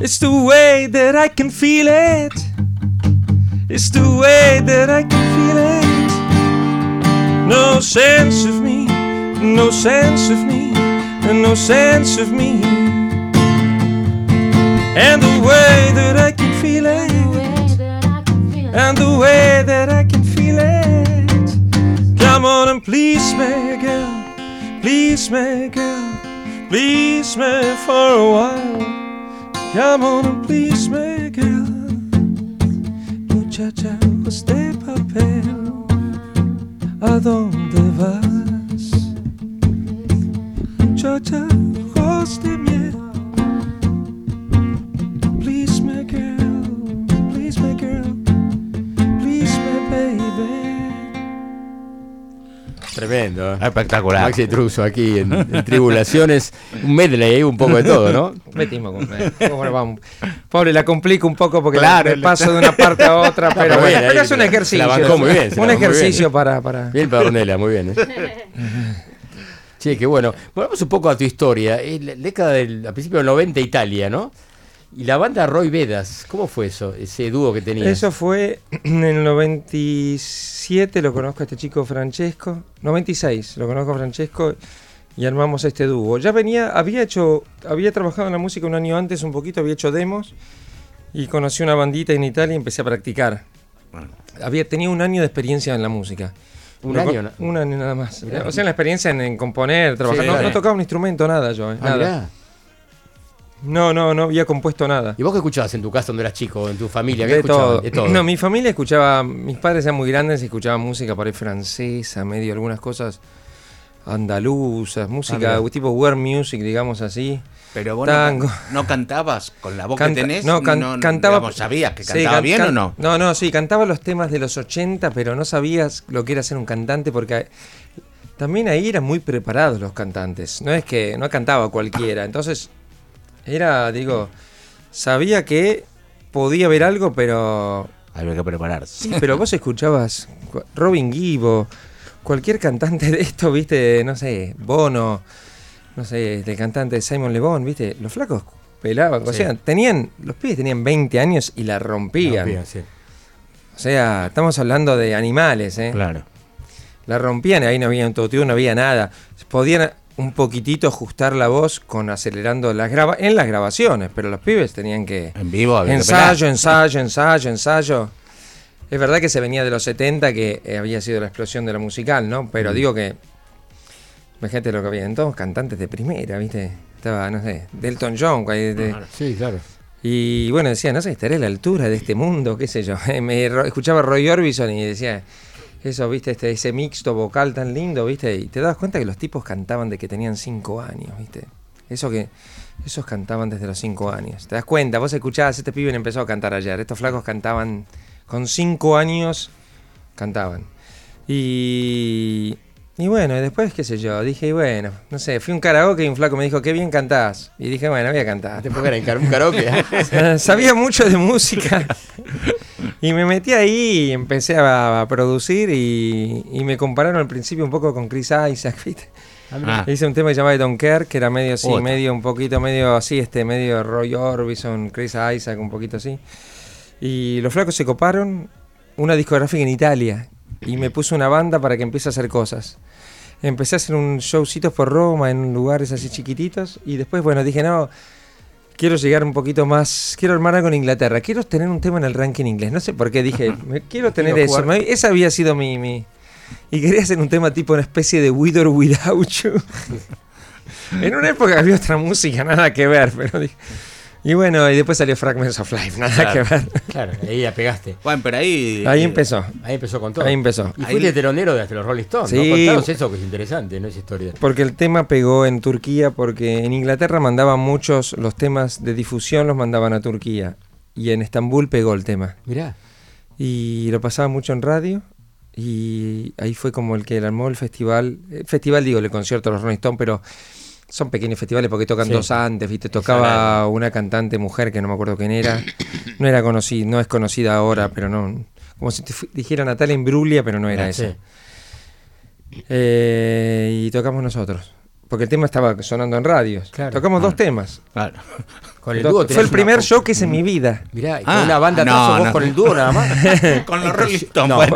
It's the way that I can feel it. It's the way that I can feel it. No sense of me, no sense of me, and no sense of me. And the way that I can feel it, and the way that I can feel it. Come on and please me, girl, please me, girl, please me for a while. Come on and please me, girl. Muchachos de papel, ¿a dónde vas? Muchachos Tremendo. ¿eh? Espectacular. Maxi Truso aquí en, en Tribulaciones. Un medley, un poco de todo, ¿no? Metimos con Bueno, vamos. Pobre, la complico un poco porque Claro, me paso de una parte a otra, pero, pero bueno, pero es un ejercicio. se la bancó muy bien, un ejercicio bien. para, para. Bien, Pernela, muy bien. ¿eh? Sí, qué bueno. Volvamos un poco a tu historia. Es la década del, a principios del 90 Italia, ¿no? Y la banda Roy Vedas, ¿cómo fue eso? Ese dúo que tenías. Eso fue en el 97, lo conozco a este chico Francesco. 96, lo conozco a Francesco y armamos este dúo. Ya venía, había hecho, había trabajado en la música un año antes, un poquito, había hecho demos y conocí una bandita en Italia y empecé a practicar. Había, tenía un año de experiencia en la música. Un año. Un año nada más. Mirá. O sea, la experiencia en, en componer, trabajar. Sí, no, tocaba un instrumento, nada yo. eh, Ah, nada. mirá. No, no, no había compuesto nada. ¿Y vos qué escuchabas en tu casa cuando eras chico, en tu familia? ¿Qué De todo. De todo. No, mi familia escuchaba, mis padres eran muy grandes y escuchaban música por ahí francesa, medio algunas cosas andaluzas, música Ah, tipo world music, digamos así. Pero vos Tango. no, no cantabas con la voz Canta- que tenés. no, can- cantaba. digamos, ¿Sabías que Sí, cantaba can- bien can- o no? No, no, sí, cantaba los temas de los 80, pero no sabías lo que era ser un cantante porque también ahí eran muy preparados los cantantes. No es que no cantaba cualquiera. Entonces, era, digo, sabía que podía haber algo, pero Había que prepararse. Sí, pero vos escuchabas cu- Robin Gibb, cualquier cantante de esto, viste, no sé, Bono, no sé, el cantante Simon Le Bon, viste, los flacos pelaban, o sea, tenían, los pibes tenían 20 años y la rompían. Bien, sí. O sea, estamos hablando de animales, ¿eh? Claro. La rompían, ahí no había un no había nada. Podían un poquitito ajustar la voz con acelerando las graba en las grabaciones, pero los pibes tenían que En vivo había ensayo, ensayo, ensayo, ensayo. Es verdad que se venía de los 70, que eh, había sido la explosión de la musical, ¿no? Mm. Pero digo que. Imagínate lo que había. Todos cantantes de primera, ¿viste? Estaba, no sé, Delton John. de- Sí, claro. y bueno, decía, no sé, estaré a la altura de este mundo, qué sé yo. Me ro- escuchaba Roy Orbison y decía, eso, viste, este, ese mixto vocal tan lindo, viste, y te das cuenta que los tipos cantaban de que tenían cinco años, viste. Eso que, esos cantaban desde los cinco años. Te das cuenta, vos escuchabas, este pibe empezó a cantar ayer, estos flacos cantaban con cinco años, cantaban. Y, y bueno, y después, qué sé yo, dije, y bueno, no sé, fui a un karaoke y un flaco me dijo, qué bien cantás. Y dije, bueno, voy a cantar. Te car- un karaoke. Sabía mucho de música. Y me metí ahí y empecé a, a producir y, y me compararon al principio un poco con Chris Isaac, ¿viste? Ah, Hice un tema que se llamaba Care, que era medio así, Otra. medio un poquito, medio así, este, medio Roy Orbison, Chris Isaac, un poquito así. Y los flacos se coparon una discográfica en Italia. y me puso una banda para que empiece a hacer cosas. Empecé a hacer un showcitos por Roma, en lugares así chiquititos, y después, bueno, dije, no, quiero llegar un poquito más, quiero armar algo en Inglaterra, quiero tener un tema en el ranking inglés, no sé por qué dije, me, quiero tener eso, esa había sido mi, mi, Y quería hacer un tema tipo una especie de With or Without You. en una época había otra música, nada que ver, pero dije... Y bueno, y después salió Fragments of Life, nada que ver. Claro, ahí ya pegaste. Bueno, pero ahí. Ahí empezó. Ahí empezó con todo. Ahí empezó. Y fuiste telonero desde los Rolling Stones. Sí. ¿no? Contanos eso que es interesante, ¿no? Esa historia. Porque el tema pegó en Turquía, porque en Inglaterra mandaban muchos, los temas de difusión los mandaban a Turquía. Y en Estambul pegó el tema. Mirá. Y lo pasaba mucho en radio. Y ahí fue como el que armó el festival. El festival, digo, el concierto de los Rolling Stones, pero son pequeños festivales porque tocan dos antes, ¿viste? Tocaba una cantante mujer que no me acuerdo quién era. No era conocida, no es conocida ahora, pero no. Como si te dijera Natalia Imbruglia, pero no era esa. Eh, y tocamos nosotros. Porque el tema estaba sonando en radios. Tocamos dos ah. temas. Claro. Con el dúo Fue el primer show que hice en mi vida. Mirá, con ah, una banda no, vos con el dúo nada más. con los Rolling Stones.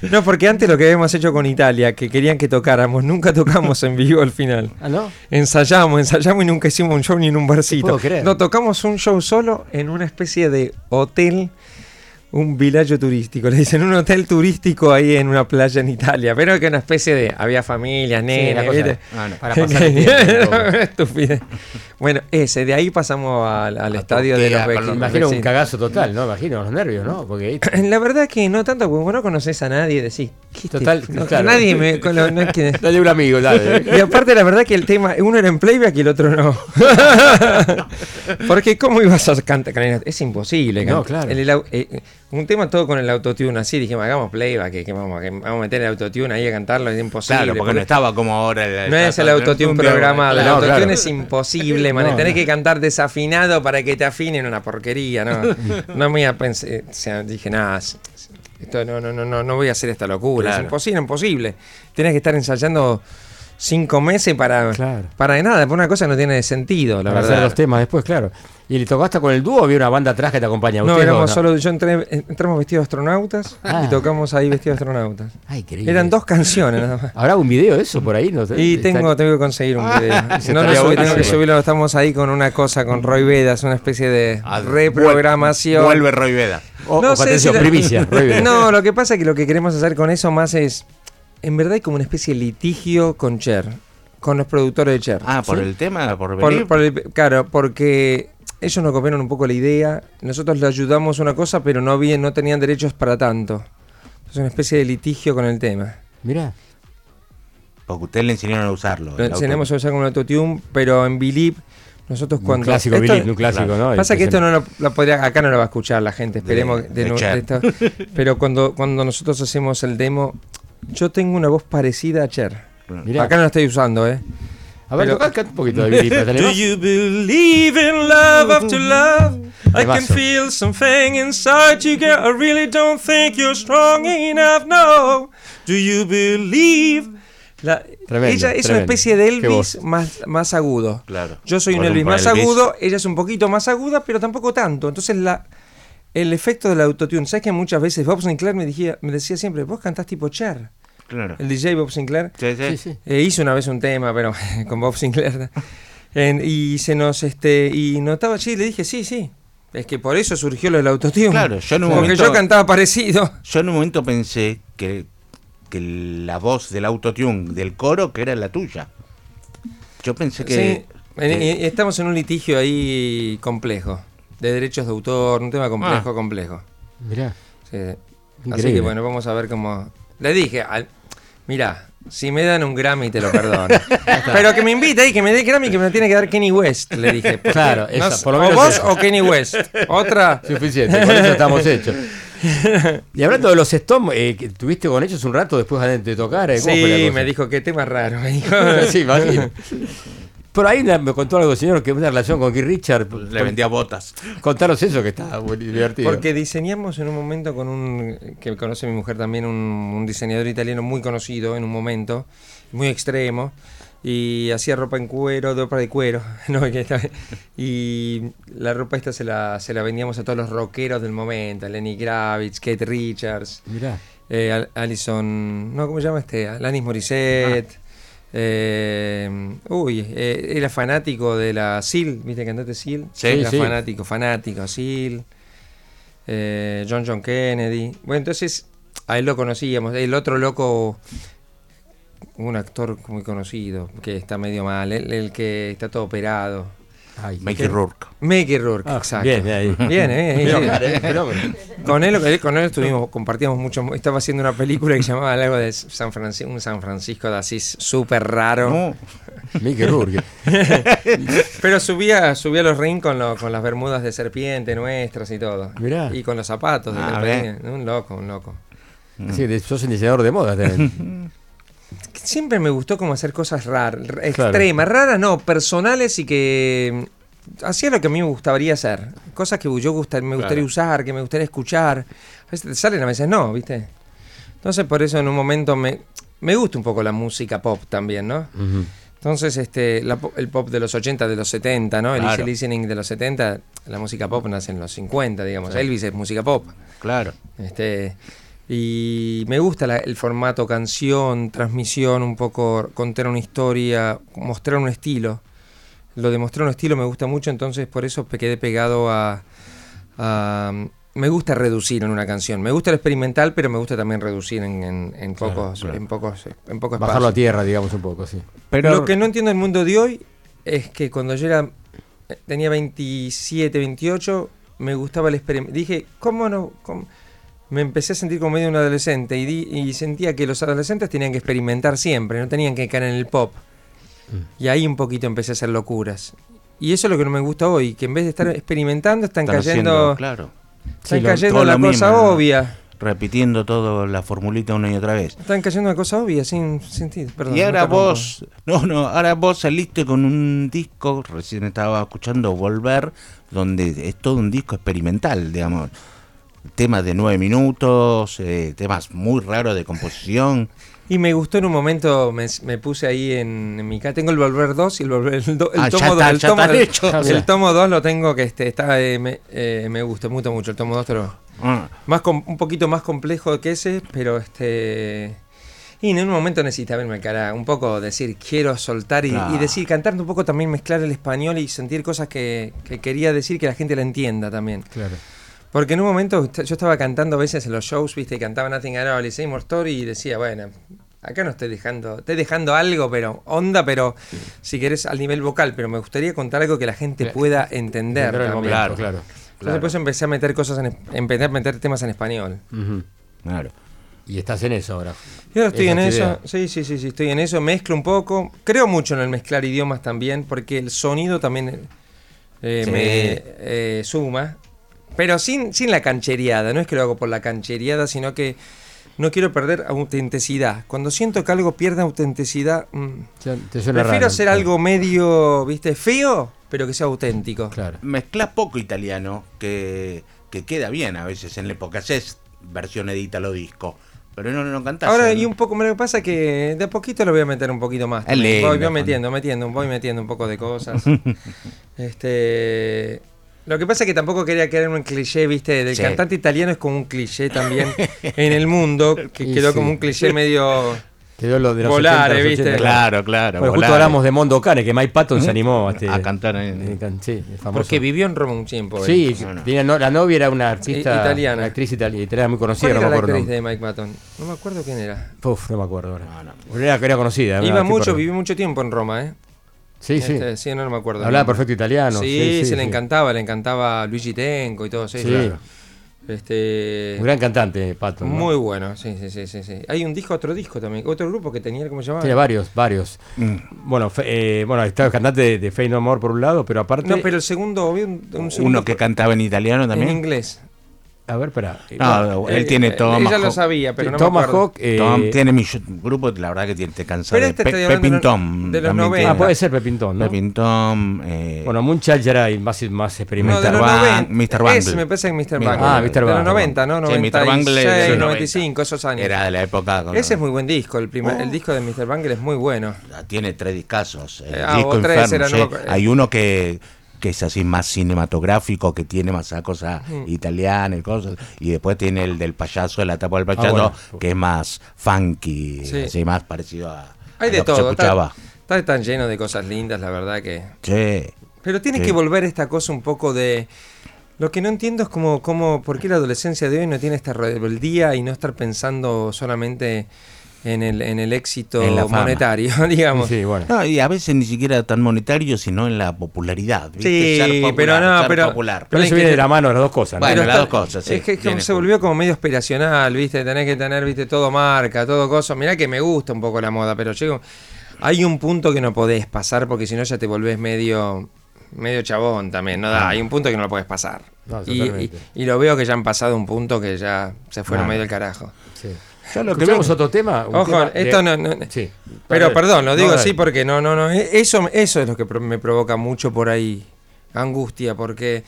No, no, porque antes lo que habíamos hecho con Italia, que querían que tocáramos, nunca tocamos en vivo al final. ¿Ah, no? Ensayamos, ensayamos y nunca hicimos un show ni en un barcito. No, tocamos un show solo en una especie de hotel un villaggio turístico, le dicen un hotel turístico ahí en una playa en Italia, pero que una especie de había familias, nenes, ah, para pasar el tiempo. Bueno, ese, de ahí pasamos al, estadio de los vecinos. Imagino un cagazo total, ¿no? Imagino los nervios, ¿no? Porque La verdad que no tanto, porque vos no conoces a nadie, decís. Total, no, nadie me. no es que... Dale un amigo, dale. Y aparte, la verdad que el tema, uno era en playback y el otro no. porque, ¿cómo ibas a cantar? Es imposible. No, claro. El, eh, un tema todo con el autotune así, dijimos, hagamos playback, que, vamos, a meter el autotune ahí a cantarlo, es imposible. Claro, porque, no estaba como ahora el, No es el autotune programado, el autotune es imposible, man, tenés que cantar desafinado para que te afinen una porquería, ¿no? no me iba a pensar, o sea, dije, nada, esto no, no, no, no voy a hacer esta locura, es imposible, imposible. Tenés que estar ensayando cinco meses para, para nada, por una cosa no tiene sentido, la verdad. los temas después, claro. ¿Y le tocaste con el dúo o había una banda atrás que te acompaña? No, éramos solo, yo entré, entramos vestidos de astronautas y ah. tocamos ahí vestidos de astronautas. Ay, Eran dos canciones nada más. ¿Habrá un video de eso por ahí? No, y tengo, tengo que conseguir un video. si no, no tengo que subirlo. Estamos ahí con una cosa, con Roy Vedas, una especie de ah, reprogramación. Vuelve Roy Veda. no sé si primicia. no, lo que pasa es que lo que queremos hacer con eso más es. En verdad hay como una especie de litigio con Cher. Con los productores de Cher. Ah, por el tema, por venir. claro, porque ellos nos copiaron un poco la idea. Nosotros le ayudamos una cosa, pero no, bien, no tenían derechos para tanto. Es una especie de litigio con el tema. Mira. Porque ustedes le enseñaron a usarlo. Le enseñamos a usar con el autotune, pero en Believe nosotros cuando. Un clásico, un clásico, ¿no? Pasa que esto no lo, podría, acá no lo va a escuchar la gente, esperemos de, esto, Pero cuando, cuando nosotros hacemos el demo, yo tengo una voz parecida a Cher. Acá no la estoy usando, ¿eh? A ver, toca un poquito de Billy Do you believe in love after love? I can feel something inside you, girl. I really don't think you're strong enough, no. Do you believe? La, ella es una especie de Elvis más, más agudo. Claro. Yo soy un Elvis más agudo, ella es un poquito más aguda, pero tampoco tanto. Entonces la, el efecto del autotune, ¿sabes que muchas veces Bob Sinclair me decía, me decía siempre, vos cantás tipo Cher? El DJ Bob Sinclair. Eh, hizo una vez un tema, pero con Bob Sinclair. y se nos, este, y notaba allí, le dije, sí, sí. Es que por eso surgió lo del autotune. Claro, yo en un Porque yo cantaba parecido. Yo en un momento pensé que, que la voz del autotune del coro que era la tuya. Yo pensé que. estamos en un litigio ahí complejo. De derechos de autor, un tema complejo, ah. complejo. Mirá. Así que bueno, vamos a ver cómo. Le dije, al, Mira, si me dan un Grammy te lo perdono. Pero que me invite y que me dé Grammy que me lo tiene que dar Kenny West, le dije. Claro, por lo menos o vos o Kenny West. Otra. Suficiente, con eso estamos hechos. Y hablando de los Stones, eh, ¿tuviste con ellos un rato después de tocar? Eh? Sí, me dijo que tema raro. Me dijo. sí, imagino. Por ahí me contó algo, señor, que una relación con Keith Richard. Le vendía botas. Contaros eso, que está muy divertido. Porque diseñamos en un momento con un. que conoce mi mujer también, un, diseñador italiano muy conocido en un momento, muy extremo. y hacía ropa en cuero, ropa de cuero. no, y la ropa esta se la, se la vendíamos a todos los rockeros del momento, Lenny Gravitz, Kate Richards, Mirá. eh, Alison, no, ¿cómo se llama este? Alanis Morissette. Eh, uy, eh, era fanático de la Seal, ¿viste el cantante Seal? Sí, era sí. fanático, fanático, Seal. Eh, John John Kennedy. Bueno, entonces a él lo conocíamos. El otro loco, un actor muy conocido, que está medio mal, el, el que está todo operado. Ay, Mickey Rourke. Mickey Rourke, Ah, exacto. bien, ahí. Bien, eh, eh, con él, con él estuvimos, compartíamos mucho. Estaba haciendo una película que llamaba algo de San Francisco, un San Francisco de Asís súper raro. No, Mickey Rourke. Pero subía, subía los rings con, lo- con las bermudas de serpiente nuestras y todo. Mirá. Y con los zapatos. de Ah, un loco, un loco. Sí, sos un diseñador de moda también. Siempre me gustó como hacer cosas raras, extremas, raras no, personales y que mm, hacía lo que a mí me gustaría hacer. Cosas que yo gusta- me gustaría Claro. usar, que me gustaría escuchar. A veces te salen, a veces no, ¿viste? Entonces por eso en un momento me, me gusta un poco la música pop también, ¿no? Entonces, este, la el pop de los 80, de los 70, ¿no? El easy listening de los 70, la música pop nace en los 50, digamos. Elvis es música pop. claro. Este, y me gusta la- el formato canción, transmisión, un poco contar una historia, mostrar un estilo. Lo de mostrar un estilo me gusta mucho, entonces por eso me quedé pegado a, a- Me gusta reducir en una canción. Me gusta el experimental, pero me gusta también reducir en, en- en Claro, pocos, claro. en pocos, en pocos Bajarlo a tierra, digamos, un poco, sí. Pero Lo que no entiendo del mundo de hoy es que cuando yo era tenía 27, 28, me gustaba el experimento. Dije, ¿cómo no? cómo? Me empecé a sentir como medio un adolescente y, di- y sentía que los adolescentes tenían que experimentar siempre, no tenían que caer en el pop. Mm. Y ahí un poquito empecé a hacer locuras. Y eso es lo que no me gusta hoy, que en vez de estar experimentando están, están cayendo, haciendo, claro, están Sí, cayendo en la cosa obvia. repitiendo todo la formulita una y otra vez. Están cayendo en la cosa obvia, sin sentido. Perdón, y ahora vos, no, no, ahora vos saliste con un disco, recién estaba escuchando Volver, donde es todo un disco experimental, digamos. Temas de nueve minutos, eh, temas muy raros de composición. Y me gustó en un momento, me, me puse ahí en, en mi casa. Tengo el Volver 2 y el, Volver, el, do- el Ah, tomo 2. está- El, tomo, el- hechos. el tomo 2 lo tengo que este, está, eh, me, eh, me me gusta mucho el tomo 2, pero Ah, más com- un poquito más complejo que ese, pero este... Y en un momento necesitaba verme cara, un poco decir, quiero soltar y, decir, cantando un poco también, mezclar el español y sentir cosas que, que quería decir que la gente la entienda también. Claro. Porque en un momento yo estaba cantando a veces en los shows, viste, y cantaba Nothing at All y Seymour Story y decía, bueno, acá no estoy dejando, estoy dejando algo, pero onda, pero si querés al nivel vocal, pero me gustaría contar algo que la gente Claro. pueda entender. Entender momento, Claro. claro. Entonces eso empecé a meter cosas en, empecé a meter temas en español. Claro. Y estás en eso ahora. Y ahora estoy Esa en eso, idea. sí, sí, sí, sí, estoy en eso, mezclo un poco, creo mucho en el mezclar idiomas también, porque el sonido también eh, Sí. me eh, suma, pero sin, sin la canchereada, no es que lo hago por la canchereada, sino que no quiero perder autenticidad. Cuando siento que algo pierde autenticidad, mm, prefiero raro. hacer algo medio, viste, feo, pero que sea auténtico. Claro. Mezclas poco italiano, que, que queda bien a veces en la época. Haces versión edítalo disco, pero no, no cantás. Ahora, ¿no? y un poco, lo que pasa es que de a poquito lo voy a meter un poquito más. Es lindo, voy, voy metiendo, metiendo, voy metiendo un poco de cosas. este. Lo que pasa es que tampoco quería quedar en un cliché, viste, del Sí. cantante italiano es como un cliché también en el mundo, que Y quedó sí. como un cliché medio. Quedó lo de los Volare, 70, los ¿viste? 80, Claro, claro. Bueno, justo hablamos de Mondo Cane, que Mike Patton se animó a, este- a cantar eh, en- can- Sí. Porque vivió en Roma un tiempo. Sí, No, no. tenía no- la novia era una artista italiana. Una actriz itali- italiana muy conocida, ¿Cuál no era me la acuerdo. actriz el de Mike Patton? No me acuerdo quién era. Uf, no me acuerdo ahora. No, no. Pero Era, era conocida. Iba mucho, vivió mucho tiempo en Roma, ¿eh? Sí, sí. Este, sí, no, no me acuerdo. Hablaba perfecto italiano. Sí, Sí, se le encantaba, le encantaba Luigi Tenco y todo, sí, Sí. claro. Este, Un gran cantante, Patton. ¿no? muy bueno, sí, sí, sí, sí, sí. Hay un disco, otro disco también, otro grupo que tenía, ¿cómo se llamaba? Tiene varios, varios. Mm. Bueno, fe- eh, bueno, está el cantante de, de Fey No More por un lado, pero aparte. No, pero el segundo, había un, un segundo Uno que cantaba en italiano en también. inglés. A ver, espera. No, él tiene Tomahawk. Ella lo sabía, pero no Tomahawk, me Tom tiene mi grupo, la verdad que te, te cansa Pero de este Pe estoy hablando Pepin de Tom. de los también 90. tiene Ah, puede ser Pepin Tom, ¿no? Pepin Tom. Eh, Bueno, Moonchild ya era más, más No, experimental. de Bang- 90. Mr. Bungle. Ese me parece que Mr. Mr. Bungle. Ah, Mr. De los Bungle. 90, ¿no? Sí, Mr. 96, Bungle es de los 95, esos años. era de la época. con- Ese es muy buen disco, el, primer, el disco de Mr. Bungle es muy bueno. Tiene tres discazos. El Eh, ah, disco o tres Inferno, era, sí. no acuerdo. Hay uno que, que es así más cinematográfico, que tiene más esa cosa Mm. italiana y cosas. Y después tiene el del payaso, de la tapa del payaso, bueno. que es más funky, Sí. así más parecido a, Hay a de lo que se todo. escuchaba. Está, está tan lleno de cosas lindas, la verdad que. Sí. Pero tiene Sí. que volver esta cosa un poco de. Lo que no entiendo es como, como por qué la adolescencia de hoy no tiene esta rebeldía y no estar pensando solamente en el, en el éxito En monetario, digamos. Sí, bueno. No, y a veces ni siquiera tan monetario, sino en la popularidad. ¿viste? Sí, popular, pero no, pero- popular. Pero eso que viene de la mano de las dos cosas, ¿no? Bueno, las dos cosas, sí, Es que, es que tiene se volvió como medio aspiracional, ¿viste? Tenés que tener, ¿viste? Todo marca, todo cosa. Mirá que me gusta un poco la moda, pero llego. Hay un punto que no podés pasar porque si no ya te volvés medio. medio chabón también, ¿no? Da, hay un punto que no lo podés pasar. No, y, y, y lo veo que ya han pasado un punto que ya se fueron Claro. medio del carajo. Sí. Yo lo que ¿Escuchamos veo- otro tema? Un Ojo, tema de- esto no, no- Sí. Pero perdón, lo digo así porque no, no, no. e- Eso, eso es lo que me provoca mucho por ahí angustia, porque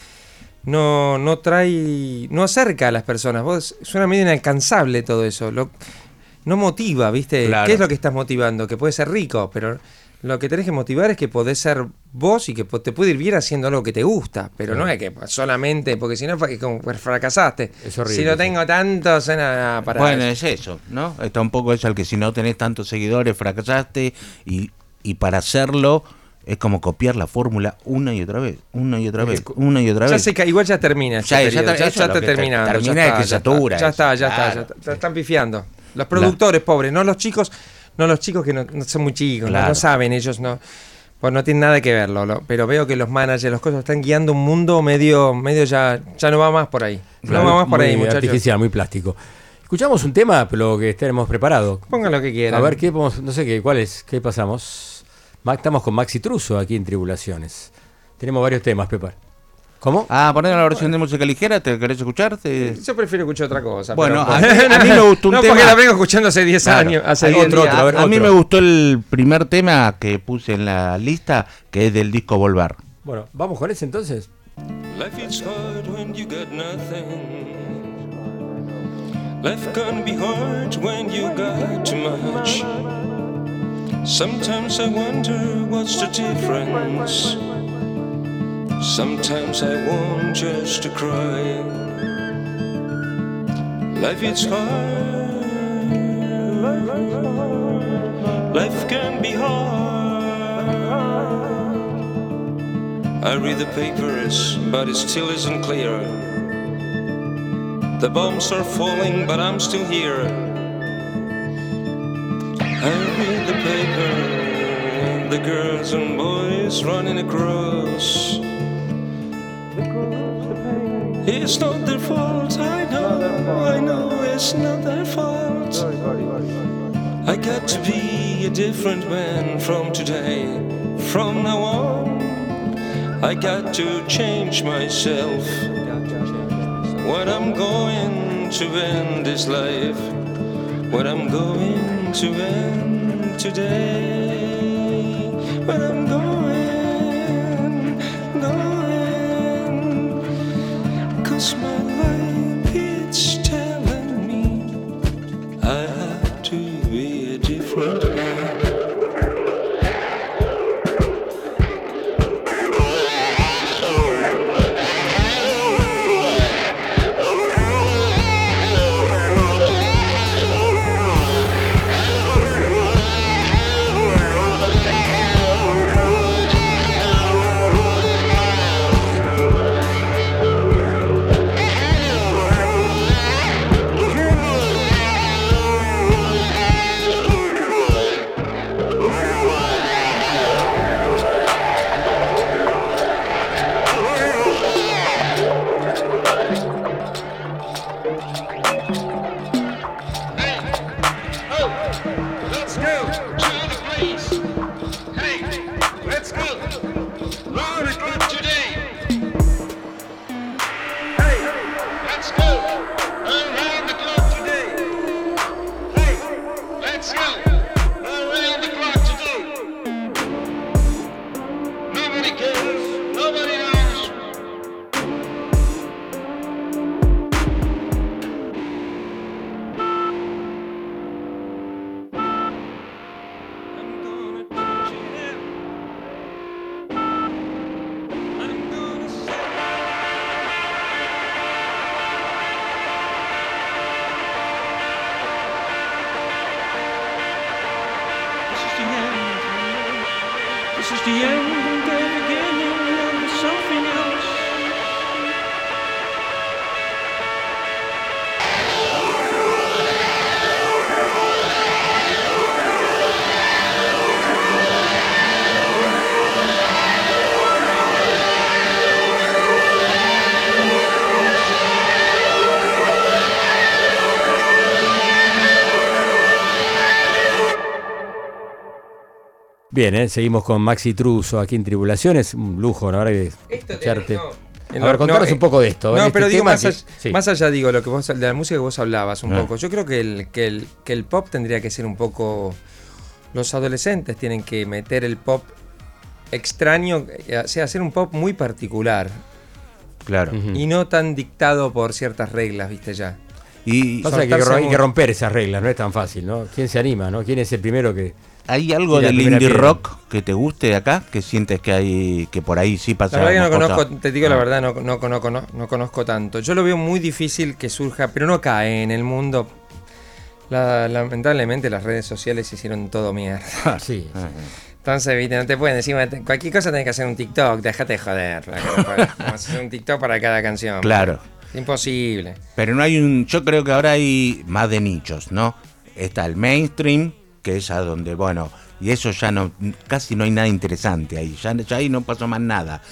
no, no trae, no acerca a las personas. Vos suena medio inalcanzable todo eso. Lo, no motiva, ¿viste? Claro. ¿Qué es lo que estás motivando? Que puede ser rico, pero lo que tenés que motivar es que podés ser vos y que te puede ir bien haciendo algo que te gusta, pero no es que solamente, porque si no fracasaste. Es horrible, si no tengo tanto, suena para Bueno, es eso, ¿no? Está un poco eso, el que si no tenés tantos seguidores fracasaste y, y para hacerlo es como copiar la fórmula una y otra vez, una y otra vez, una y otra Ya vez. se ca- igual ya termina. este Ya- ya ya, ya es lo está que te- terminando. termina ya está, que ya satura está, Ya ya ya está. Ya están pifiando. Los productores pobres, no los chicos, no los chicos que no, no son muy chicos, no- saben, ellos no. Pues no tienen nada que verlo, lo- pero veo que los managers, los cosas están guiando un mundo medio, medio ya, ya no va más por ahí. Claro, no va más por muy ahí, muchachos. artificial, muy plástico. Escuchamos un tema, pero que tenemos preparado. Pongan lo que quieran. A ver, ¿qué podemos- no sé qué, cuál es, qué pasamos. Estamos con Maxi Truso aquí en Tribulaciones. Tenemos varios temas, Pepar. ¿Cómo? Ah, poner la versión de música ligera, ¿te querés escuchar? Te- Yo prefiero escuchar otra cosa. Bueno, pero- a mí- a mí me gustó un no, tema- porque la vengo escuchando hace 10 Claro. años. Hace 10 otro, otro, a ver, a mí otro. me gustó el primer tema que puse en la lista, que es del disco Volver. Bueno, vamos con ese entonces. Life is hard when you got nothing. Life can be hard when you got too much. Sometimes I wonder what's the difference. Sometimes I want just to cry. Life is hard. Life can be hard. I read the papers, but it still isn't clear. The bombs are falling, but I'm still here. I read the paper, the girls and boys running across. It's not their fault, I know, I know it's not their fault. I got to be a different man from today. From now on, I got to change myself. What I'm going to end this life, what I'm going to end today, what I'm going, Bien, ¿eh? seguimos con Maxi Truso aquí en Tribulaciones. Un lujo, la verdad, de escucharte. A ver, contanos un poco de esto. No, este pero digo, más, allá, digo, lo que vos, de la música que vos hablabas un ah. poco. Yo creo que el, que, el, que el pop tendría que ser un poco. Los adolescentes tienen que meter el pop extraño, eh, o sea, hacer un pop muy particular. Claro. Y no tan dictado por ciertas reglas, viste ya. Y Pasa que hay que romper esas reglas, no es tan fácil,.? ¿Quién se anima, no? ¿Quién es el primero que.? ¿Hay algo del indie rock que te guste de acá? ¿Que sientes que hay que por ahí sí pasa? La verdad que no conozco, te digo la ah. verdad, no, no, conozco, no, conozco tanto. Yo lo veo muy difícil que surja, pero no cae en el mundo. lamentablemente las redes sociales hicieron todo mierda. Ah, sí. Entonces, viste, no te pueden decir, cualquier cosa tenés que hacer un TikTok, déjate joder. Vamos a hacer un TikTok para cada canción. Claro. Imposible. Pero no hay un. Yo creo que ahora hay más de nichos, ¿no? Está el mainstream, que es a donde, bueno, y eso ya no, casi no hay nada interesante ahí, ya, ahí no pasó más nada.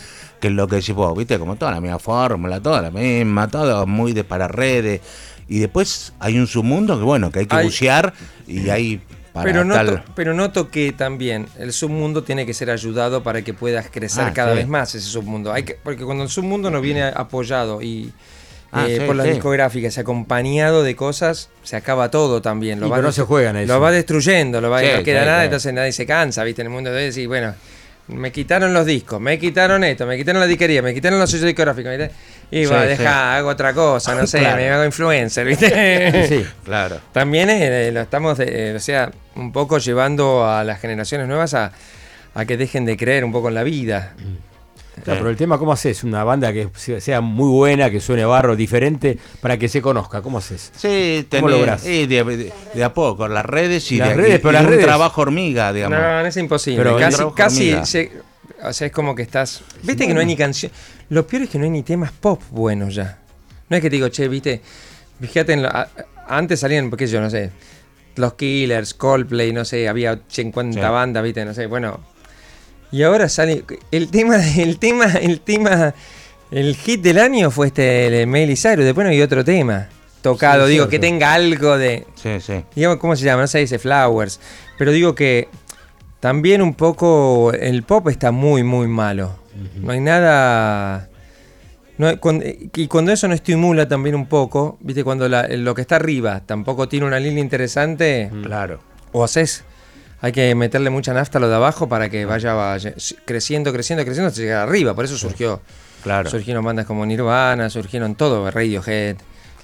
Que es lo que decís vos, viste, como toda la misma fórmula, toda la misma, todo muy de para redes. Y después hay un submundo que, bueno, que hay que bucear y hay para pero, noto, pero noto que también el submundo tiene que ser ayudado para que puedas crecer ah, cada vez más ese submundo. Hay que, porque cuando el submundo no viene apoyado y Ah, eh, por las discográficas, acompañado de cosas, se acaba todo también. Lo va no se juegan eso. Lo va destruyendo, lo va, no queda nada, entonces nadie se cansa, ¿viste? En el mundo de decir, bueno, me quitaron los discos, me quitaron esto, me quitaron la disquería, me quitaron los sellos discográficos, ¿viste? Y va, deja, hago otra cosa, no sé, me hago influencer, ¿viste? sí, claro. También eh, lo estamos, eh, o sea, un poco llevando a las generaciones nuevas a, a que dejen de creer un poco en la vida. Mm. Claro, pero el tema, ¿cómo haces? Una banda que sea muy buena, que suene barro, diferente, para que se conozca. ¿Cómo haces? Sí, ¿Cómo lográs? de, a poco, las redes y, las redes, pero las redes, un trabajo hormiga, digamos. No, no es imposible. Pero casi, casi o sea, es como que estás. Viste que no hay ni canción. Lo peor es que no hay ni temas pop buenos ya. No es que te digo, che, viste, fíjate, en antes salían, porque yo no sé, los Killers, Coldplay, no sé, había 50 bandas, viste, no sé, bueno y ahora sale. El tema, el tema, el tema. El hit del año fue este el Miley Cyrus. Después no hay otro tema tocado. digo, que tenga algo de. Sí, sí. Digamos, ¿cómo se llama? No se dice Flowers. Pero digo que también un poco. El pop está muy, muy malo. No hay nada. y cuando eso no estimula también un poco, viste, cuando lo que está arriba tampoco tiene una línea interesante. Claro. O haces hay que meterle mucha nafta a lo de abajo para que vaya, creciendo, creciendo, creciendo hasta llegar arriba. Por eso surgió. Claro. Surgieron bandas como Nirvana, surgieron todo, Radiohead,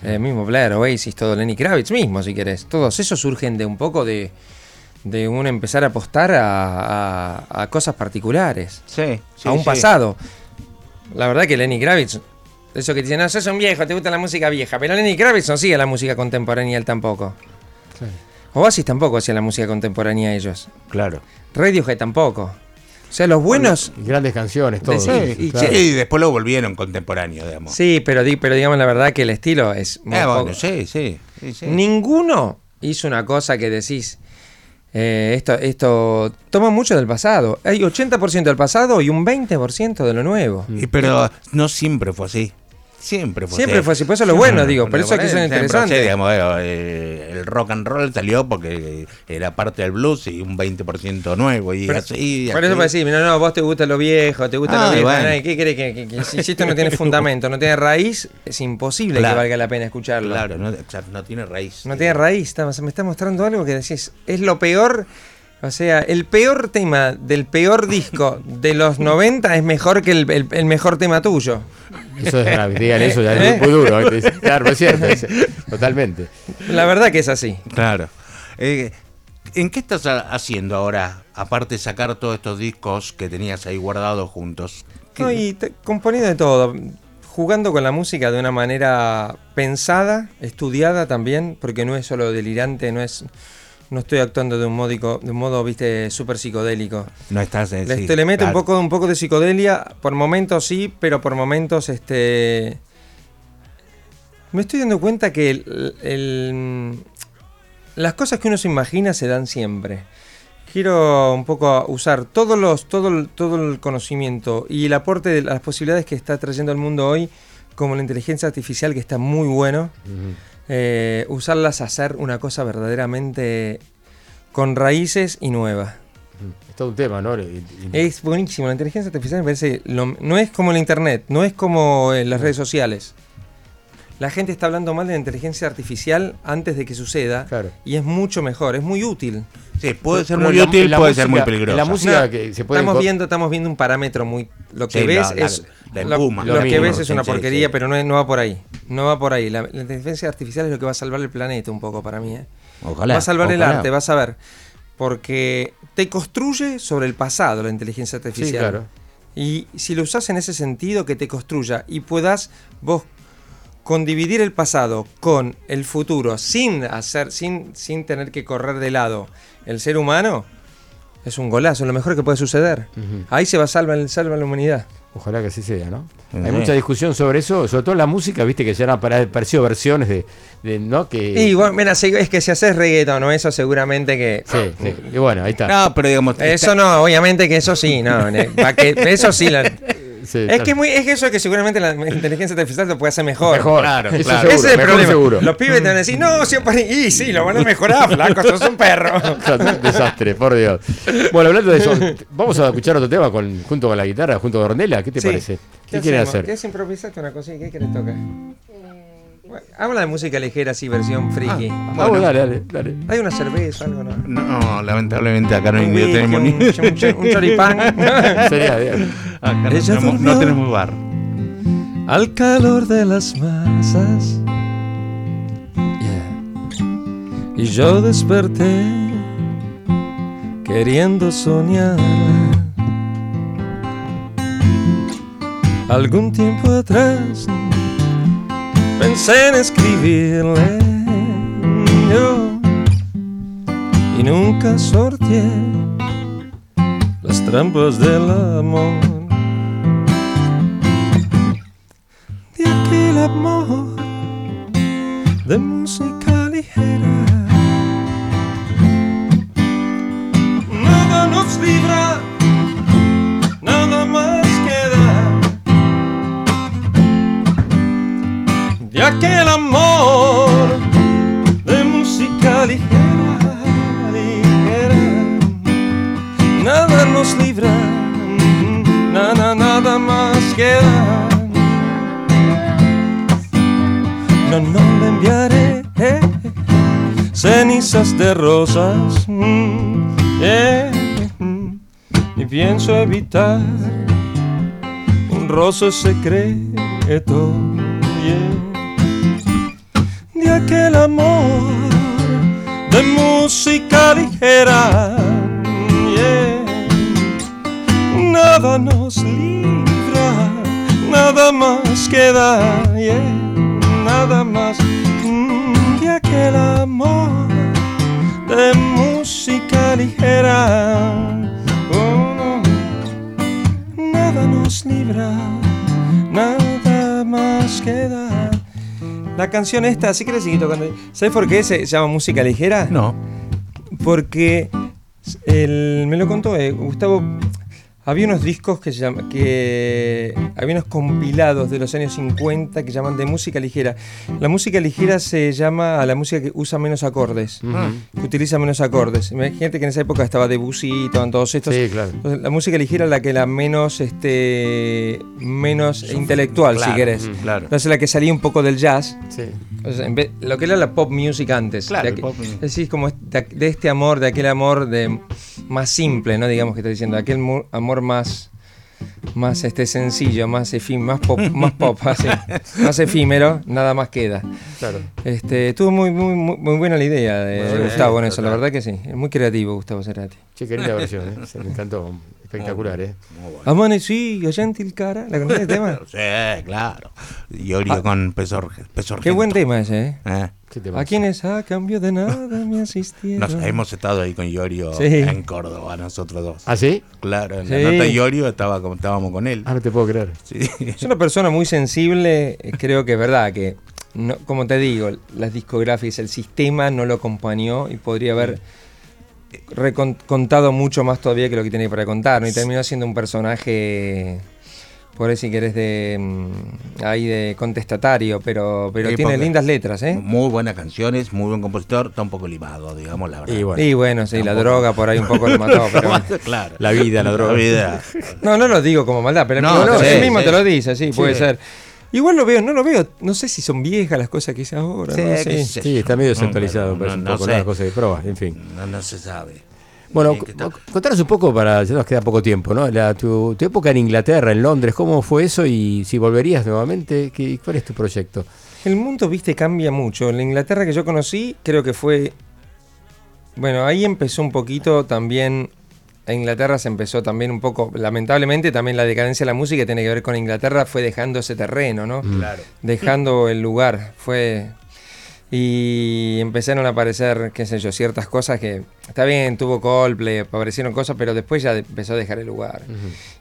eh, mismo Blair, Oasis, todo Lenny Kravitz mismo, si querés. Todos esos surgen de un poco de, de un empezar a apostar a, cosas particulares. Sí, A un pasado. La verdad que Lenny Kravitz, eso que dicen, no, sos un viejo, te gusta la música vieja, pero Lenny Kravitz no sigue la música contemporánea él tampoco. Sí. Oasis tampoco hacía la música contemporánea ellos. Claro. Radiohead tampoco. O sea, los buenos. grandes canciones, todo. Sí, y, después lo volvieron contemporáneo, digamos. Sí, pero, pero digamos la verdad que el estilo es. Muy ah, bueno, sí, sí, Ninguno hizo una cosa que decís. Eh, esto, esto toma mucho del pasado. Hay 80% del pasado y un 20% de lo nuevo. Y pero no siempre fue así. Siempre fue Siempre así. fue así, por eso es lo bueno, digo, por eso es que son interesantes. digamos, eh, el rock and roll salió porque era parte del blues y un 20% nuevo y Pero- así. Por así. eso puedes decir, no, no, vos te gusta lo viejo, te gusta Ah, lo viejo. bueno. ¿Qué crees que, que- que si esto no tiene fundamento, no tiene raíz? Es imposible Claro. que valga la pena escucharlo. Claro, no, no tiene raíz. No tiene raíz, está- me está mostrando algo que decís, es lo peor. O sea, el peor tema del peor disco de los 90 es mejor que el, el- el mejor tema tuyo. Eso es grave, digan eso, ya ¿Eh? es muy duro. Claro, es cierto, es- totalmente. La verdad que es así. Claro. Eh, ¿En qué estás ha- haciendo ahora? Aparte de sacar todos estos discos que tenías ahí guardados juntos. ¿Qué- No, y te- componiendo de todo, jugando con la música de una manera pensada, estudiada también, porque no es solo delirante, no es no estoy actuando de un módico, de un modo, viste, súper psicodélico. no estás eh, Le, sí, le claro. un poco un poco de psicodelia, por momentos sí, pero por momentos este me estoy dando cuenta que el- el- las cosas que uno se imagina se dan siempre. Quiero un poco usar todos los, todo, el, todo el conocimiento y el aporte de las posibilidades que está trayendo el mundo hoy, como la inteligencia artificial, que está muy bueno, eh, usarlas a hacer una cosa verdaderamente con raíces y nueva. Es todo un tema, ¿no? Y- y- Es buenísimo, la inteligencia artificial me parece, lo- no es como el internet, no es como en las redes sociales. La gente está hablando mal de la inteligencia artificial antes de que suceda Claro. y es mucho mejor, es muy útil. Sí, puede ser Pero muy la- útil, la puede ser muy peligroso. La música No, que se puede estamos viendo, estamos viendo un parámetro muy. Lo que Sí, ves la- la- es. la lo, lo Lo que ves es una sí, porquería, sí. pero no, va por ahí. No va por ahí. La, la inteligencia artificial es lo que va a salvar el planeta un poco para mí. ¿eh? Ojalá. va a salvar el arte, vas a ver. Porque te construye sobre el pasado la inteligencia artificial. Sí, claro. Y si lo usas en ese sentido, que te construya y puedas vos condividir el pasado con el futuro sin hacer, sin, sin tener que correr de lado el ser humano, es un golazo, lo mejor que puede suceder. Ahí se va a salvar, salva la humanidad. Ojalá que así sea, ¿no? Hay mucha discusión sobre eso, sobre todo en la música, viste que ya han apare- aparecido versiones de, de ¿no? Que, Y bueno, mira, es que si haces reggaeton o eso seguramente que... sí, sí. Y bueno, ahí está. No, pero digamos. Eso no, obviamente que eso sí, no, que- eso sí. la- Sí, es que es muy, es que eso que seguramente la inteligencia artificial lo puede hacer mejor. Mejor, Claro, eso claro. seguro, Ese es el mejor problema. seguro. Los pibes te van a decir, no, siempre. Y sí, lo van a mejorar, flaco, sos un perro. Un desastre, por Dios. Bueno, hablando de eso, vamos a escuchar otro tema con, junto con la guitarra, junto con Ornella. ¿Qué te Sí. parece? ¿Qué, quieren hacer? ¿Quieres improvisarte una cosita? ¿Qué quieres tocar? Bueno, Habla de música ligera, así, versión friki. Vamos, dale, dale, dale. ¿Hay una cerveza algo, no? No, lamentablemente acá no, Un no whisky, tenemos ni. un, choripán. Sería bien. Acá no tenemos, no tenemos bar. Al calor de las masas. Y yo desperté queriendo soñar. Algún tiempo atrás pensé en escribirle y nunca sorteé las trampas del amor. de aquel amor de música ligera. Nada nos libra, de aquel amor de música ligera, ligera. Nada nos libra, nada, nada más queda. No, no le enviaré eh, cenizas de rosas. eh, mm, y pienso evitar un roce secreto. Aquel amor de música ligera. Nada nos libra, nada más queda, yeah, nada más mm, de aquel amor de música ligera. Oh. Nada nos libra, nada más queda. La canción esta, así que le seguí tocando. ¿Sabes por qué se llama música ligera? No. Porque el- me lo contó eh, Gustavo. Había unos discos que se llaman, que había unos compilados de los años 50 que llaman de música ligera. La música ligera se llama a la música que usa menos acordes, que utiliza menos acordes. Imagínate que en esa época estaba Debussy y estaban todos estos. Sí, claro. Entonces, la música ligera es la que la menos, este, menos intelectual, si querés. claro. Entonces la que salía un poco del jazz. Sí. O sea, en vez- lo que era la pop music antes. Claro, de, el aqu- pop music. es decir, como de, de este amor, de aquel amor de más simple, ¿no? Digamos que está diciendo, aquel amor más más este sencillo, más más pop, más pop, así, más efímero, nada más queda. Claro. Este, estuvo muy, muy, muy, muy buena la idea de Gustavo en eso, la verdad que sí, es muy creativo Gustavo Cerati. Che, qué linda versión, ¿eh? Se me encantó. Espectacular, ¿eh? Amanecí allá en Tilcara, ¿la conoces el tema? Sí, claro. Iorio con peso, peso Qué buen tema ese, ¿eh? Eh. A quienes a cambio de nada me asistieron. nos- hemos estado ahí con Iorio Sí. en Córdoba, nosotros dos. ¿Ah, sí? Claro, en Sí. la nota de Iorio estaba, estábamos con él. Ah, no te puedo creer. Sí. Es una persona muy sensible, eh, creo que es verdad que, no, como te digo, las discográficas, el sistema no lo acompañó y podría haber recon- contado mucho más todavía que lo que tenía para contar, ¿no? Y terminó siendo un personaje, por ahí si querés, de mm, ahí de contestatario, pero, pero Sí, tiene lindas letras, ¿eh? Muy buenas canciones, muy buen compositor, está un poco limado, digamos la verdad. Y bueno, Y bueno, sí, la droga por ahí un poco lo mató, pero claro. la vida, la droga. La vida. No, no lo digo como maldad, pero No, no, no, él sí, mismo sí. te lo dice, sí, puede Sí. ser. Igual lo veo, no lo veo, no sé si son viejas las cosas que hice ahora. Sí, no sé. Sí, está medio desactualizado, no, parece no, un no poco, sé. ¿no? La cosa de prueba, en fin. No, no se sabe. Bueno, contanos un poco para, ya nos queda poco tiempo, ¿no? La, tu, tu época en Inglaterra, en Londres, ¿cómo fue eso? Y si volverías nuevamente, ¿qué, ¿cuál es tu proyecto? El mundo, viste, cambia mucho. La Inglaterra que yo conocí, creo que fue. Bueno, ahí empezó un poquito también. En Inglaterra se empezó también un poco. Lamentablemente, también la decadencia de la música tiene que ver con Inglaterra, fue dejando ese terreno, ¿no? Claro. Dejando el lugar. Fue. Y empezaron a aparecer, qué sé yo, ciertas cosas que. Está bien, tuvo Coldplay, aparecieron cosas, pero después ya de- empezó a dejar el lugar.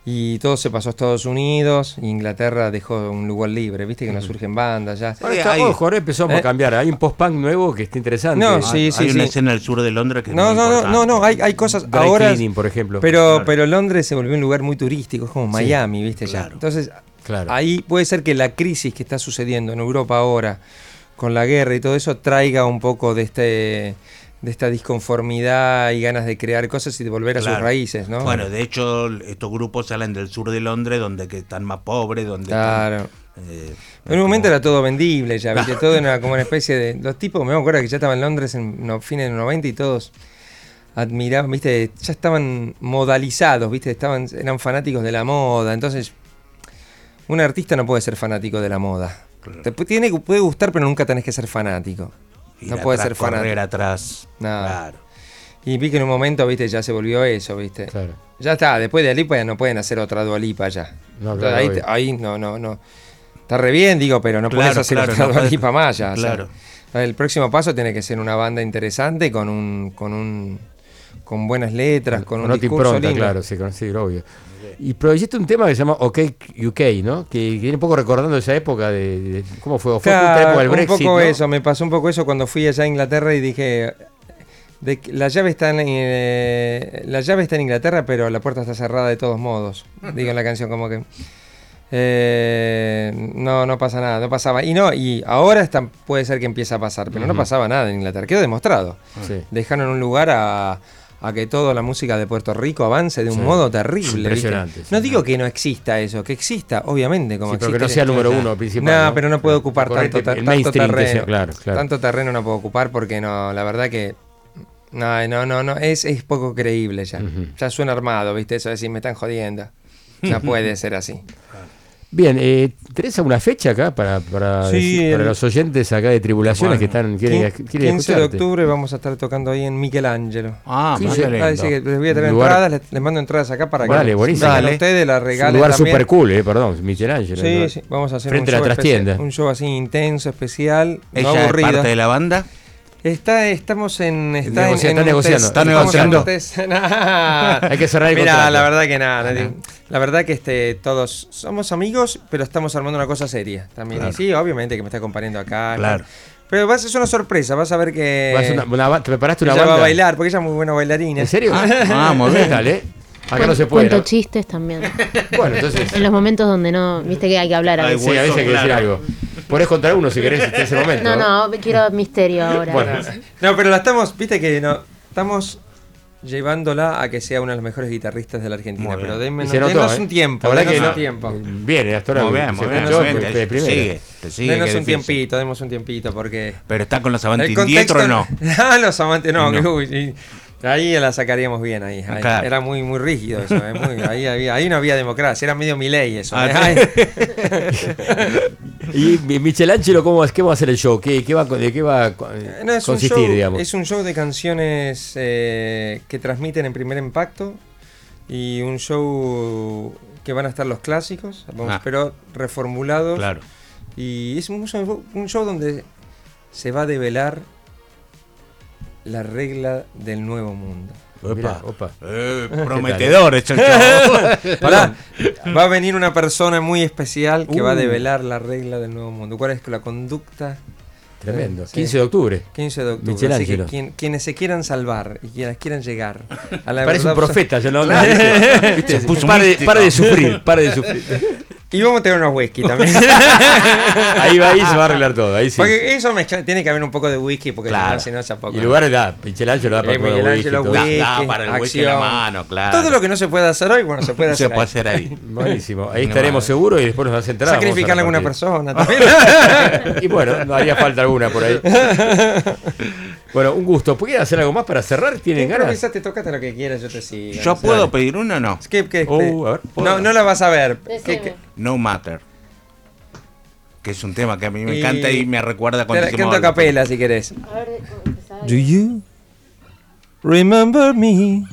Y todo se pasó a Estados Unidos, y Inglaterra dejó un lugar libre, viste que no surgen bandas ya. Ahora está, hay- ojo, ahora empezamos ¿Eh? a cambiar. Hay un post-punk nuevo que está interesante. No, Ah, sí, sí, hay una sí. escena al sur de Londres que es No, muy no, no, importante. no, no, hay, hay cosas Dry ahora. cleaning, por ejemplo. Pero, Claro. pero Londres se volvió un lugar muy turístico, es como Miami, ¿viste? Ya. Entonces, Claro. ahí puede ser que la crisis que está sucediendo en Europa ahora, con la guerra y todo eso, traiga un poco de este de esta disconformidad y ganas de crear cosas y de volver a sus raíces, ¿no? Bueno, de hecho, estos grupos salen del sur de Londres, donde que están más pobres, donde claro. están, eh, En un momento como- era todo vendible ya, ¿viste? Todo era como una especie de... Los tipos, me acuerdo que ya estaban en Londres en no, fines de los 90 y todos admiraban, ¿viste? Ya estaban modalizados, ¿viste? Estaban, eran fanáticos de la moda. Entonces, un artista no puede ser fanático de la moda. Claro. Te tiene, puede gustar, pero nunca tenés que ser fanático. ir no puede atrás, ser fanático. correr atrás. No. Claro. Y vi que en un momento, ¿viste? Ya se volvió eso, ¿viste? Claro. Ya está, después de Alipa ya no pueden hacer otra Dualipa ya. No, Entonces, claro, ahí, no, no, no. Está re bien, digo, pero no puedes hacer otra no Dua podés- Lipa más ya. o sea, claro. el próximo paso tiene que ser una banda interesante con un, con un, con buenas letras, con, un otra discurso impronta, lindo. claro, sí, con- sí, obvio. Y proyectaste un tema que se llama OK UK, ¿no? Que viene un poco recordando esa época de, de- ¿cómo fue? ¿O fue Claro, época del un Brexit, poco ¿no? eso, me pasó un poco eso cuando fui allá a Inglaterra y dije, de la llave está en eh, la llave está en Inglaterra, pero la puerta está cerrada de todos modos. Digo en la canción como que eh, no, no pasa nada, no pasaba. Y no, y ahora está, puede ser que empiece a pasar, pero no pasaba nada en Inglaterra, quedó demostrado. Sí. Dejaron un lugar a, a que toda la música de Puerto Rico avance de un Sí. modo terrible. Impresionante, sí. No digo que no exista eso, que exista, obviamente, como Sí, pero que no sea el número uno principal. no, pero no puede ocupar tanto, tanto sea, terreno. claro, claro. Tanto terreno no puede ocupar porque no, la verdad que. No, no, no, no, es, es poco creíble ya. Ujú. Ya suena armado, ¿viste? Eso de decir, me están jodiendo. No puede ser así. Bien, eh, ¿tenés alguna fecha acá para, para, Sí, decir- para el- los oyentes acá de Tribulaciones Bueno. que están quieren, quieren 15 de octubre vamos a estar tocando ahí en Michelangelo. Ah, Sí. Ah, que les voy a traer Lugar- entradas, les, les mando entradas acá para que Vale, buenísimo. vengan Dale. ustedes, un regalen lugar también. super cool, eh, perdón, Michelangelo. Sí, ¿no? sí, vamos a hacer Frente un a la show especial, trastienda. un show así intenso, especial, no ¿Ella es aburrido. parte de la banda? Está, estamos en. Está, Negocia- en, está en un negociando. Está estamos negociando. Nah. Hay que cerrar el Mira, contrato. la verdad que nada. La verdad que este, todos somos amigos, pero estamos armando una cosa seria también. Claro. Y sí, obviamente que me está acompañando acá. Claro. Pero vas a ser una sorpresa, vas a ver que. Vas a una- una ba- ¿Te preparaste una ella banda? va a bailar, porque ella es muy buena bailarina. ¿En serio? Ah, muy bien. Dale. Acá no se puede. Cuento chistes también. Bueno, entonces. En los momentos donde no, viste que hay que hablar a veces. Sí, a veces hay que decir algo. Podés contar uno si querés en ese momento. No, no, quiero misterio ahora. Bueno, no, pero la estamos, viste que no, estamos llevándola a que sea una de las mejores guitarristas de la Argentina. Pero denme, notó, denos ¿eh? un tiempo. La verdad denos que un no- tiempo. Viene, hasta ahora Muy bien, muy bien, sigue, te sigue, Denos un difícil. tiempito, demos un tiempito porque. Pero está con los amantes contexto- dietro no. Ah, los amantes no. No. uy, sí. Ahí la sacaríamos bien ahí. ahí. Claro. Era muy muy rígido eso. eh, muy- ahí, había, ahí no había democracia, era medio mi ley eso. Ah, eh. Y Mi- Michelangelo, ¿cómo, es- ¿qué va a hacer el show? ¿Qué, qué va, a- ¿De qué va a Eh, No, es, un consistir, show, digamos? es un show de canciones eh, que transmiten en primer impacto y un show que van a estar los clásicos, vamos, Ah. pero reformulados. Claro. Y es un show, un show donde se va a develar la regla del nuevo mundo. Mirá, opa. Eh, prometedor es el show. Pará, va a venir una persona muy especial que va a Uh. develar la regla del nuevo mundo. ¿Cuál es la conducta? Tremendo. Sí. 15 de octubre. 15 de octubre. Así que quien- quienes se quieran salvar y quienes quieran llegar a la Parece verdad un profeta, yo no puso Pare de, pare de sufrir, pare de sufrir. Y vamos a tener unos whisky también. Ahí va, ahí se va a arreglar todo. Ahí sí. Porque eso mezcla- tiene que haber un poco de whisky porque Claro. si no, tampoco. Y lugares da, Michelangelo da para Eh, comer Michelangelo, whisky, todo. whisky, Da, da para el whisky en la mano, claro. Todo lo que no se puede hacer hoy, bueno, se puede se hacer. puede ahí. hacer ahí. Buenísimo. Ahí No, estaremos vale. seguros y después nos das entrada. Sacrificarle a alguna persona también. Y bueno, no haría falta alguna por ahí. Bueno, un gusto. ¿Pueden hacer algo más para cerrar? ¿Tienen ganas? Improvisate, tocate lo que quieras, yo te sigo. ¿Yo puedo pedir uno o no? ¿Qué, qué- Oh, qué? a ver, no, no la vas a ver. ¿Qué- Decime. qué? No Matter. Que es un tema que a mí me Y- encanta y me recuerda cuando Te canto a capela si querés. A ver, empezá. Do you remember me?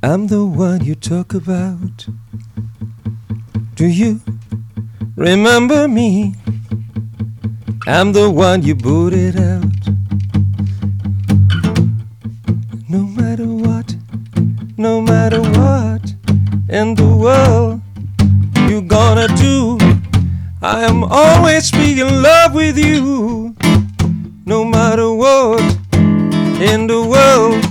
I'm the one you talk about. Do you remember me? I'm the one you booted out. No matter what, no matter what in the world you gonna do, I am always be in love with you. No matter what in the world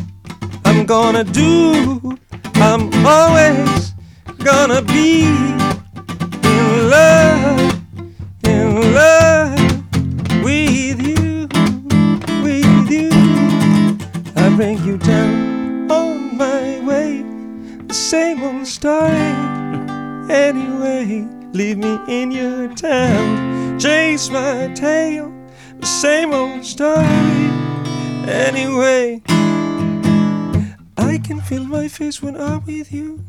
I'm gonna do, I'm always gonna be in love, in love bring you down on my way, the same old story. Anyway, leave me in your town, chase my tail, the same old story. Anyway, I can feel my face when I'm with you,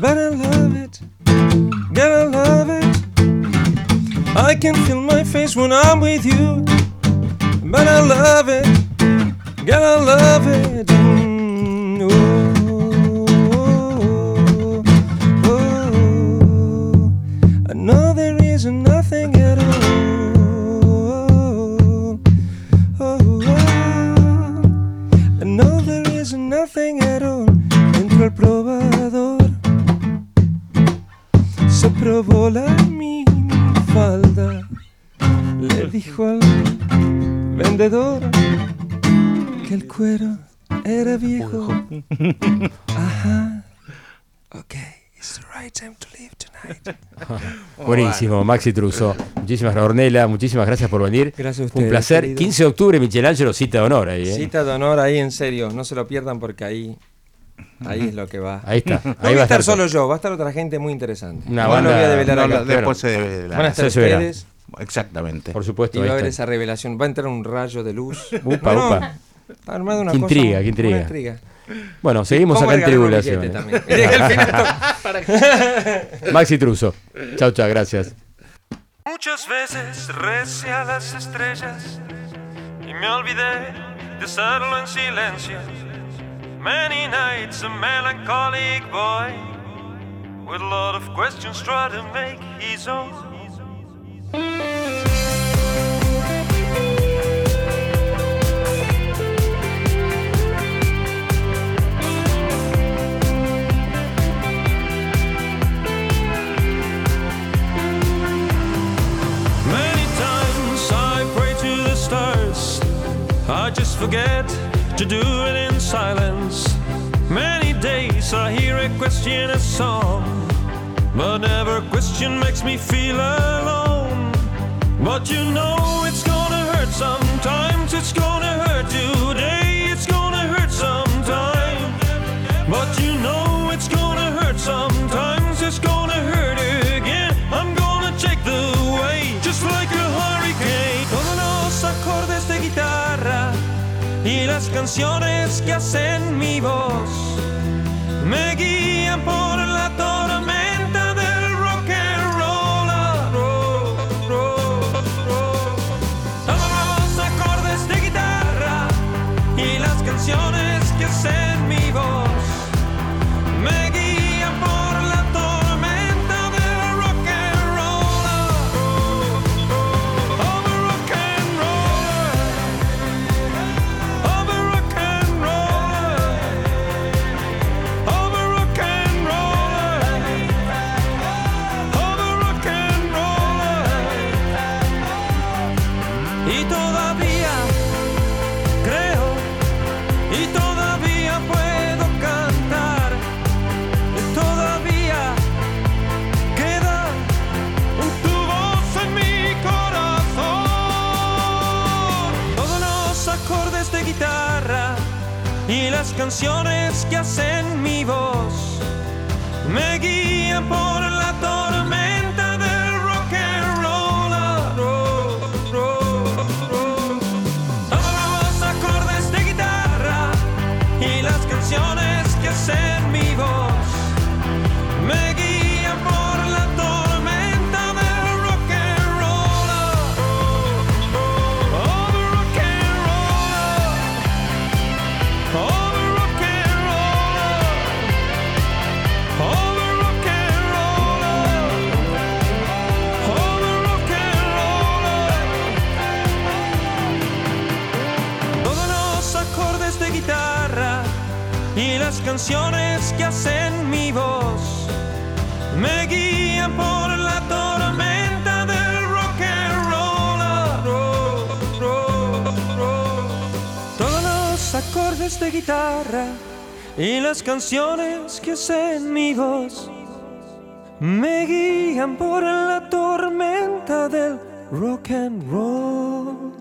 but I love it, gotta love it. I can feel my face when I'm with you, but I love it, gotta love it. Mm, oh, oh, I know there is nothing at all. Oh, oh, I know there is nothing at all. Entró el probador, se probó la minifalda, le dijo al vendedor que el cuero era viejo. Ajá. Ok, it's the right time to leave tonight. Buenísimo, Maxi Truso. Muchísimas gracias, Ornella. Muchísimas gracias por venir. Gracias a Fue un ustedes, placer. querido. 15 de octubre, Michelangelo, cita de honor ahí. ¿eh? Cita de honor ahí, en serio, no se lo pierdan porque ahí, ahí es lo que va. Ahí está. No voy va a estar solo yo, va a estar otra gente muy interesante. Una No banda- lo voy a develar No, acá. después se debe Van a estar ustedes Exactamente. Por supuesto. y va a haber está. esa revelación. Va a entrar un rayo de luz. Upa, No, no, upa. Armado una Qué cosa. intriga, qué intriga. una intriga. Bueno, seguimos acá a en tribulación. Maxi Truso. Chau, chau, gracias. Muchas veces recé a las estrellas y me olvidé de hacerlo en silencio. Many nights a melancholic boy with a lot of questions try to make his own. I just forget to do it in silence. Many days I hear a question a song, but never question makes me feel alone. But you know it's gonna hurt sometimes, it's gonna hurt canciones que hacen mi voz. Me guían por la tormenta canciones que hacen mi voz. Me guían por la las canciones que hacen mi voz me guían por la tormenta del rock and roll.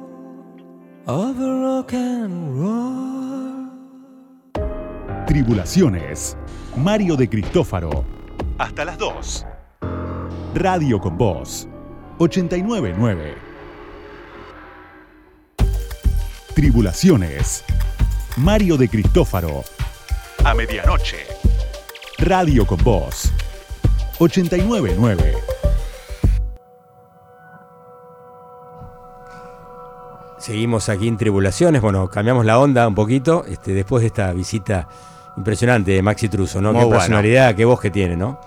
The rock and roll. Tribulaciones. Mario de Cristófaro. Hasta las 2. Radio con Voz. 899. Tribulaciones. Mario de Cristófaro. A medianoche. Radio con Voz. 899. Seguimos aquí en Tribulaciones. Bueno, cambiamos la onda un poquito este, después de esta visita impresionante de Maxi Truso, ¿no? Muy qué bueno. personalidad, qué voz que tiene, ¿no?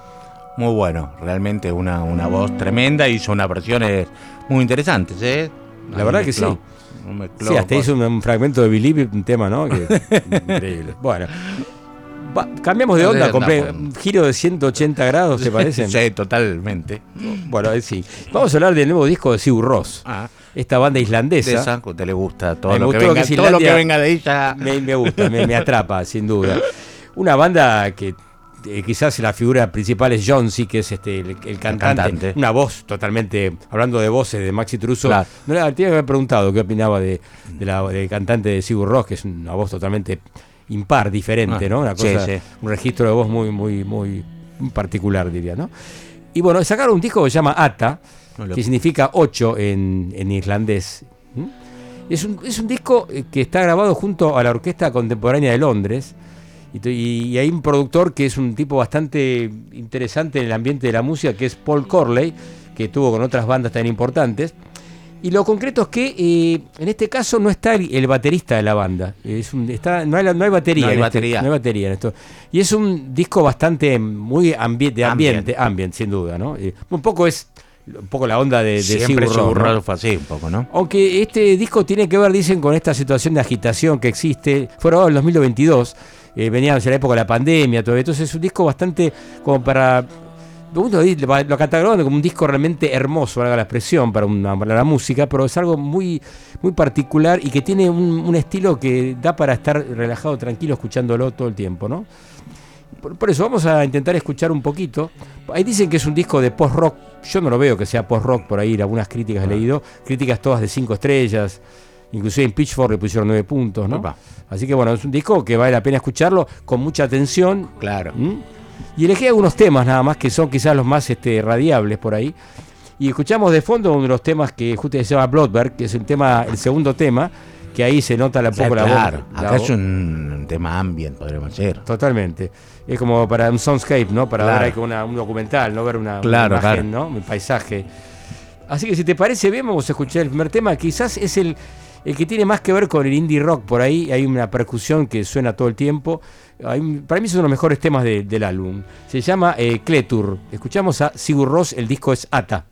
Muy bueno, realmente una, una voz tremenda. Hizo unas versiones muy interesantes, ¿eh? La verdad que sí. Sí, hasta hizo un, un fragmento de Believe, un tema, ¿no? Que- increíble. Bueno, va- cambiamos de onda, de- no, un giro de 180 grados, ¿te parece? Sí, totalmente. Bueno, eh, sí. Vamos a hablar del nuevo disco de Sigur Ross, Ah, esta banda de islandesa. esa, a usted le gusta todo, Me lo que, venga, que todo lo que venga de ella. Me, me gusta, me, me atrapa, sin duda. Una banda que eh, quizás la figura principal es John C, que es este el, el cantante, cantante. Una voz totalmente, hablando de voces de Maxi Truso. Claro. No le tenía que haber preguntado qué opinaba de, de la, del cantante de Sigur Ross, que es una voz totalmente impar, diferente, Ah, ¿no? Una sí, cosa, sí. un registro de voz muy, muy, muy particular, diría, ¿no? Y bueno, sacaron un disco que se llama Ata, No lo- que significa ocho en, en irlandés. ¿Mm? Es un, es un disco eh, que está grabado junto a la Orquesta Contemporánea de Londres. Y- y hay un productor que es un tipo bastante interesante en el ambiente de la música, que es Paul Corley, que tuvo con otras bandas tan importantes. Y lo concreto es que eh, en este caso no está el, el baterista de la banda. Es un, está, no, hay, no hay batería. No hay en este- batería. no hay batería en esto. Y es un disco bastante muy ambi- de ambiente, ambient, sin duda. ¿no? Eh, un poco es un poco la onda de, de Siempre Sigur Sigur ¿no? Rós fue así un poco, ¿no? Aunque este disco tiene que ver, dicen, con esta situación de agitación que existe. Fue grabado en el 2022. eh, veníamos en la época de la pandemia, todo. Entonces es un disco bastante como para lo catalogan como un disco realmente hermoso, valga la expresión, para, una, para la música, pero es algo muy, muy particular y que tiene un, estilo que da para estar relajado, tranquilo, escuchándolo todo el tiempo, ¿no? Por, eso vamos a intentar escuchar un poquito. Ahí dicen que es un disco de post-rock. Yo no lo veo que sea post-rock por ahí, algunas críticas he ah. leído, críticas todas de cinco estrellas. Inclusive en Pitchfork le pusieron nueve puntos, ¿no? Así que bueno, es un disco que vale la pena escucharlo con mucha atención. Claro. Y elegí algunos temas nada más que son quizás los más este, radiables por ahí. Y escuchamos de fondo uno de los temas que justo se llama Bloodberg, que es el tema, el segundo tema, que ahí se nota la poco la voz. Claro, acá es un tema ambient, podríamos decir. Totalmente. Es como para un soundscape, ¿no? Para ver una, un documental, no ver una, imagen, ¿no? Un paisaje. Así que si te parece bien, vamos a escuchar el primer tema. Quizás es el, el que tiene más que ver con el indie rock por ahí. Hay una percusión que suena todo el tiempo para mí es uno de los mejores temas del álbum. Se llama eh, Kletur. Escuchamos a Sigur Ross, el disco es Ata.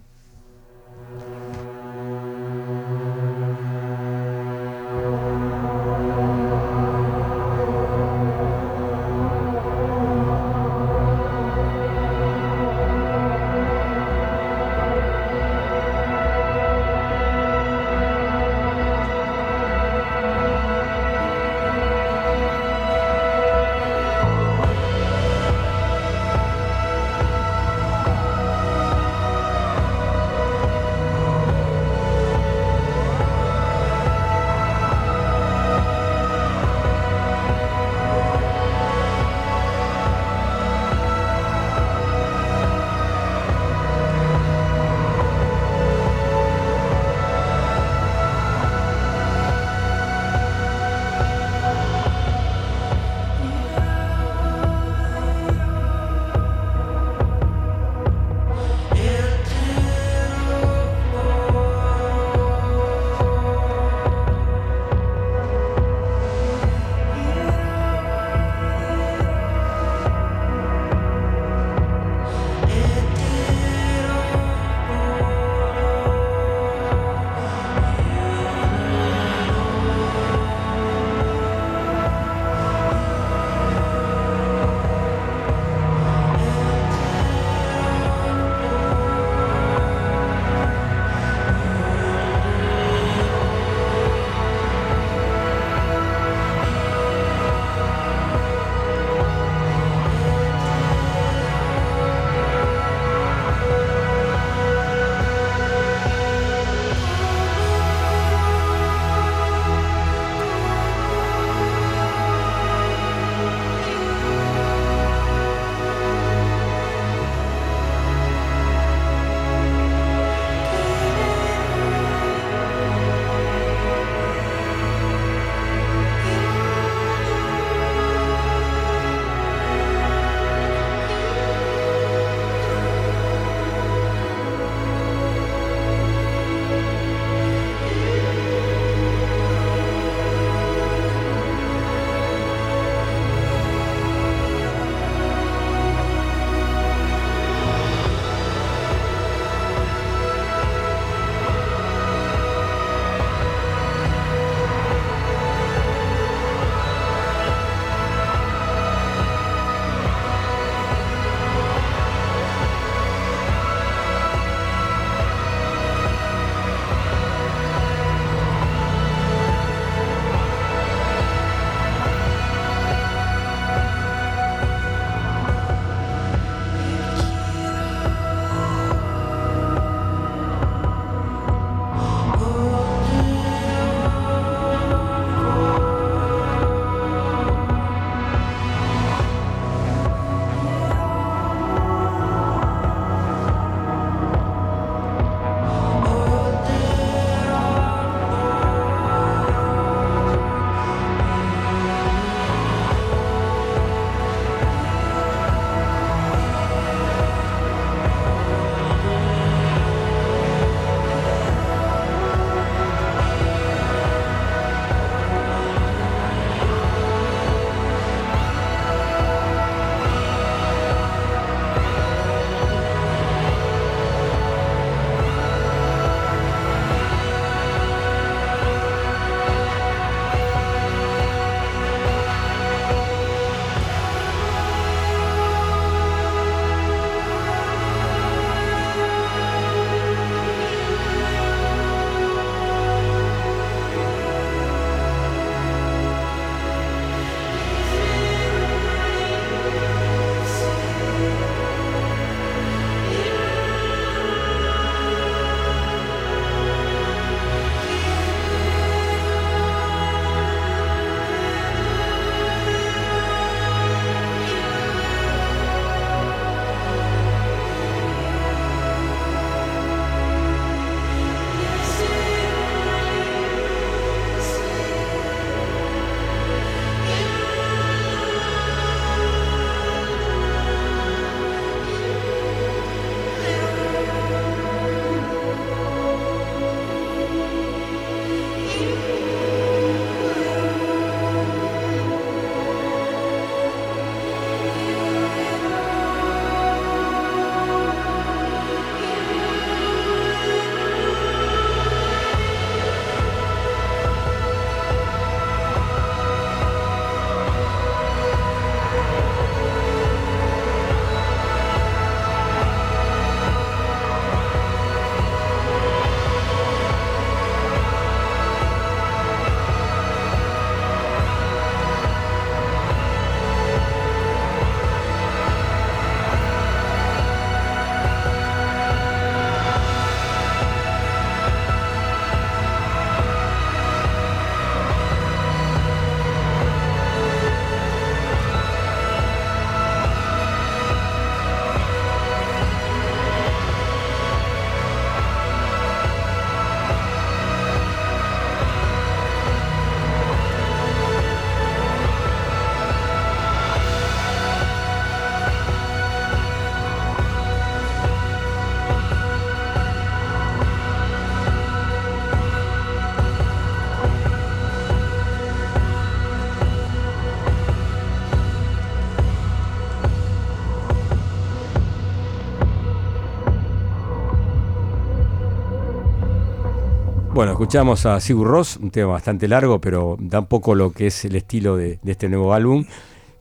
Escuchamos a Sigur Ross, un tema bastante largo, pero da un poco lo que es el estilo de, este nuevo álbum.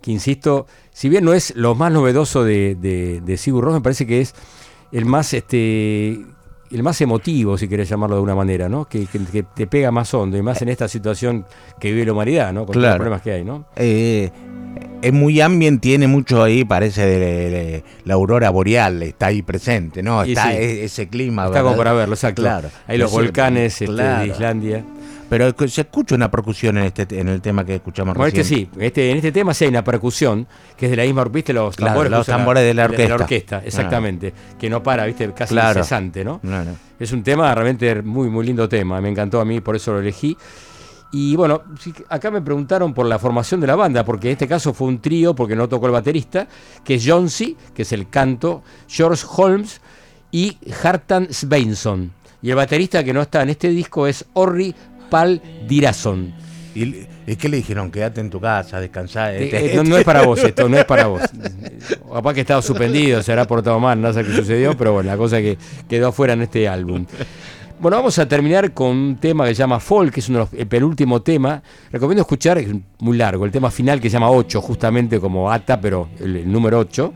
Que insisto, si bien no es lo más novedoso de, de, Sigur Ross, me parece que es el más este el más emotivo, si querés llamarlo de una manera, ¿no? Que, te pega más hondo, y más en esta situación que vive la humanidad, ¿no? Con los problemas que hay, ¿no? Eh, es muy ambient, tiene mucho ahí, parece de, la aurora boreal, está ahí presente, ¿no? Está e, ese clima. Está como para verlo, exacto. Claro. Hay los volcanes este, de Islandia. Pero se escucha una percusión en este en el tema que escuchamos bueno, recién. Este sí, este, en este tema sí hay una percusión, que es de la misma, ¿viste? Los tambores, los tambores de, la orquesta. De la orquesta, exactamente. Que no para, ¿viste? Casi incesante, ¿no? Es un tema realmente muy, muy lindo tema. Me encantó a mí, por eso lo elegí. Y bueno, acá me preguntaron por la formación de la banda, porque en este caso fue un trío, porque no tocó el baterista, que es John C., que es el canto, George Holmes y Hartan Svensson. Y el baterista que no está en este disco es Orri Pal Dirason. ¿Y, qué le dijeron? Quédate en tu casa, descansar. Eh, este, no, es para vos esto, no es para vos. Capaz que estaba suspendido, se habrá portado mal, no sé qué sucedió, pero bueno, la cosa que quedó afuera en este álbum. Bueno, vamos a terminar con un tema que se llama Folk, que es uno el penúltimo tema. Recomiendo escuchar, es muy largo, el tema final que se llama 8, justamente como ATA, pero el, número 8,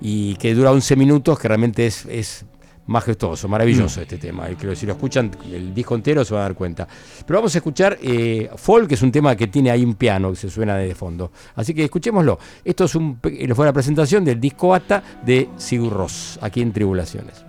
y que dura 11 minutos, que realmente es, es majestuoso, maravilloso mm. este tema. Y creo que si lo escuchan el disco entero se van a dar cuenta. Pero vamos a escuchar eh, Folk, que es un tema que tiene ahí un piano que se suena de fondo. Así que escuchémoslo. Esto es un, fue la presentación del disco ATA de Sigur Ross, aquí en Tribulaciones.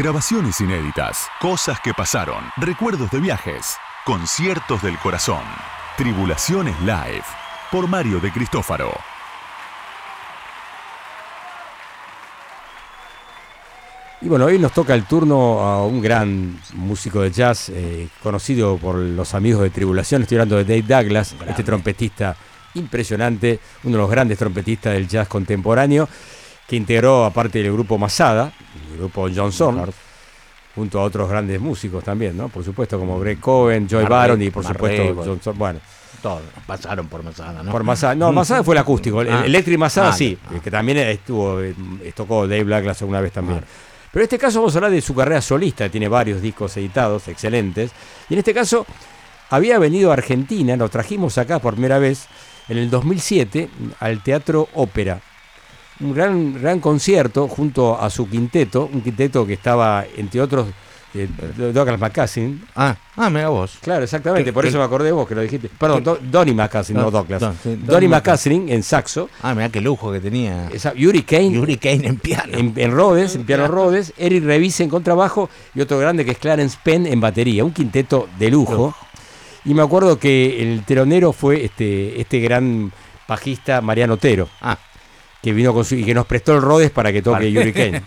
Grabaciones inéditas, cosas que pasaron, recuerdos de viajes, conciertos del corazón. Tribulaciones Live, por Mario de Cristófaro. Y bueno, hoy nos toca el turno a un gran músico de jazz, eh, conocido por los amigos de Tribulación. Estoy hablando de Dave Douglas, este trompetista impresionante, uno de los grandes trompetistas del jazz contemporáneo, que integró, aparte del grupo Masada, el grupo Johnson, junto a otros grandes músicos también, ¿no? Por supuesto, como Greg Cohen, Joy Baron y por supuesto Johnson. Bueno. Todos pasaron por Masada, ¿no? Por Masada. No, Masada fue el acústico. El, ah. Electric Masada ah, sí, que también estuvo, eh, tocó Dave Douglas alguna vez también. Pero en este caso vamos a hablar de su carrera solista, tiene varios discos editados, excelentes. Y en este caso había venido a Argentina, lo trajimos acá por primera vez en el 2007 al Teatro Ópera. Un gran, gran concierto junto a su quinteto, un quinteto que estaba, entre otros, eh, Douglas McCassin. Ah, ah, mira vos. Claro, exactamente, por eso me acordé de vos que lo dijiste. Perdón, Donny McCassin, no, Douglas. Donny McCassin en saxo. Ah, mira qué lujo que tenía. Esa, Yuri Kane. Yuri Kane en piano. En, en Rhodes, en piano Rhodes. Eric Revise en contrabajo y otro grande que es Clarence Penn en batería. Un quinteto de lujo. Y me acuerdo que el telonero fue este, este gran bajista Mariano Otero. Ah que vino con su, y que nos prestó el Rhodes para que toque Yuri Kane.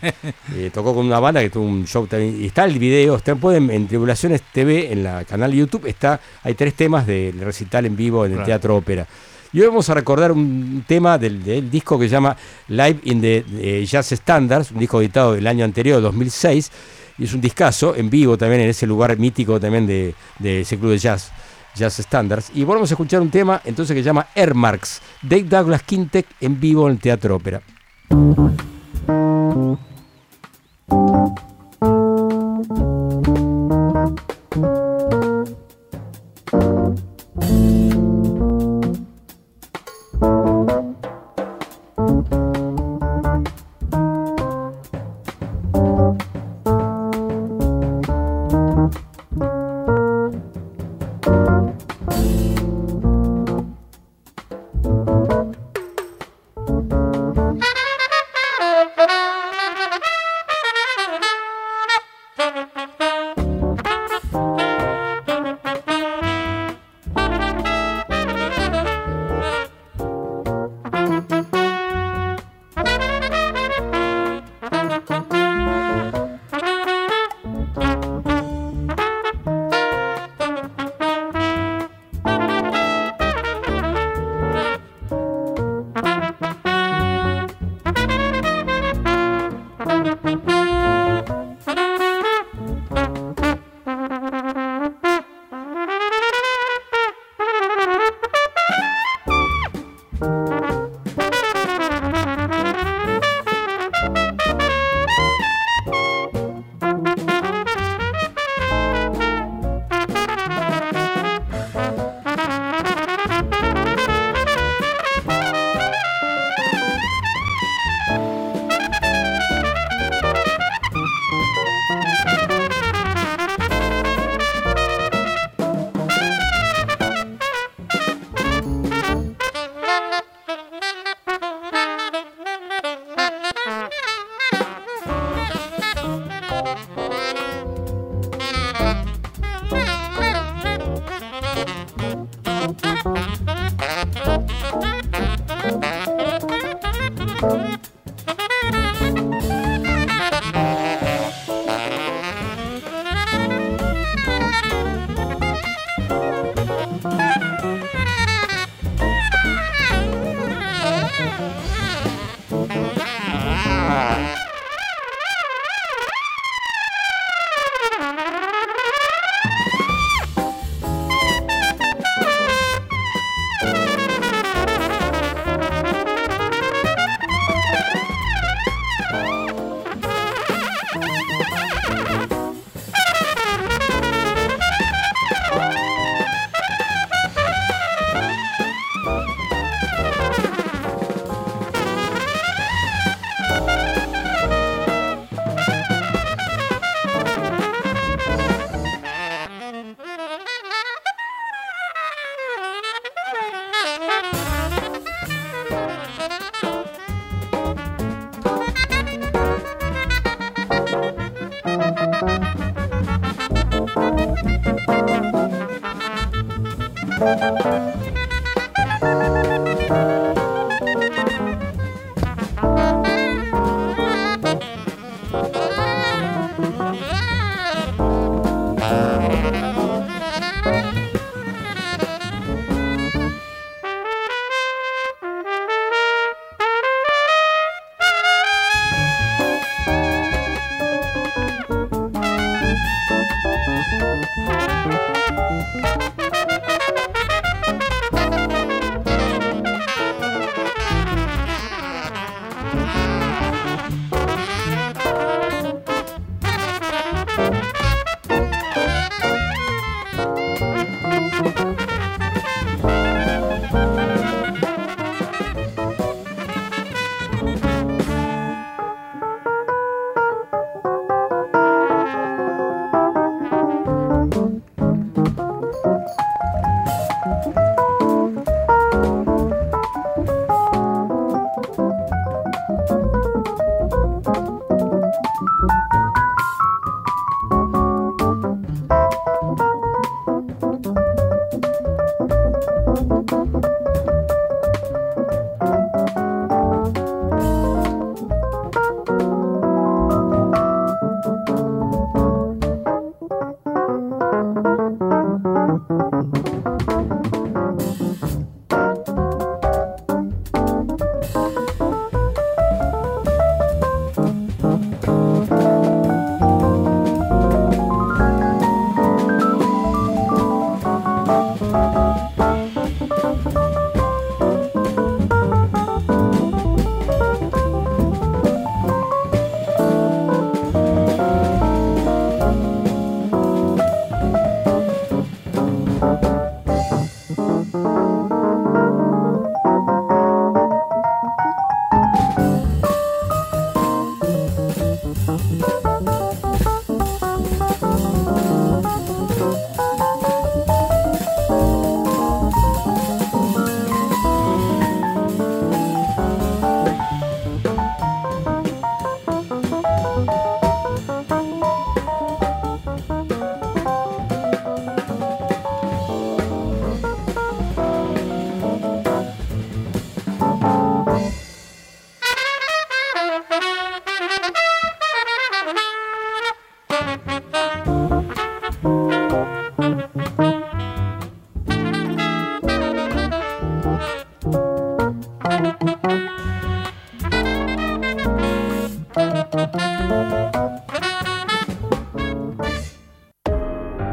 Eh, tocó con una banda que tuvo un show también. Y está el video, está, pueden, en Tribulaciones TV, en la canal de YouTube, está, hay tres temas del recital en vivo en el Teatro Ópera. Y hoy vamos a recordar un tema del, disco que se llama Live in the Jazz Standards, un disco editado del año anterior, 2006, y es un discazo en vivo también en ese lugar mítico también de, de ese club de jazz. Jazz Standards. Y volvemos a escuchar un tema entonces que se llama Airmarks, Dave Douglas Quintec en vivo en el Teatro Ópera.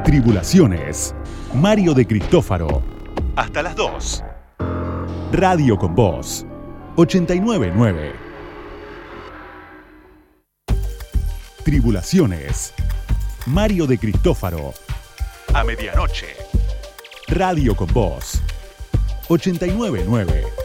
Tribulaciones. Mario de Cristófaro. Hasta las 2. Radio con Voz. 899. Tribulaciones. Mario de Cristófaro. A medianoche. Radio con Voz. 899.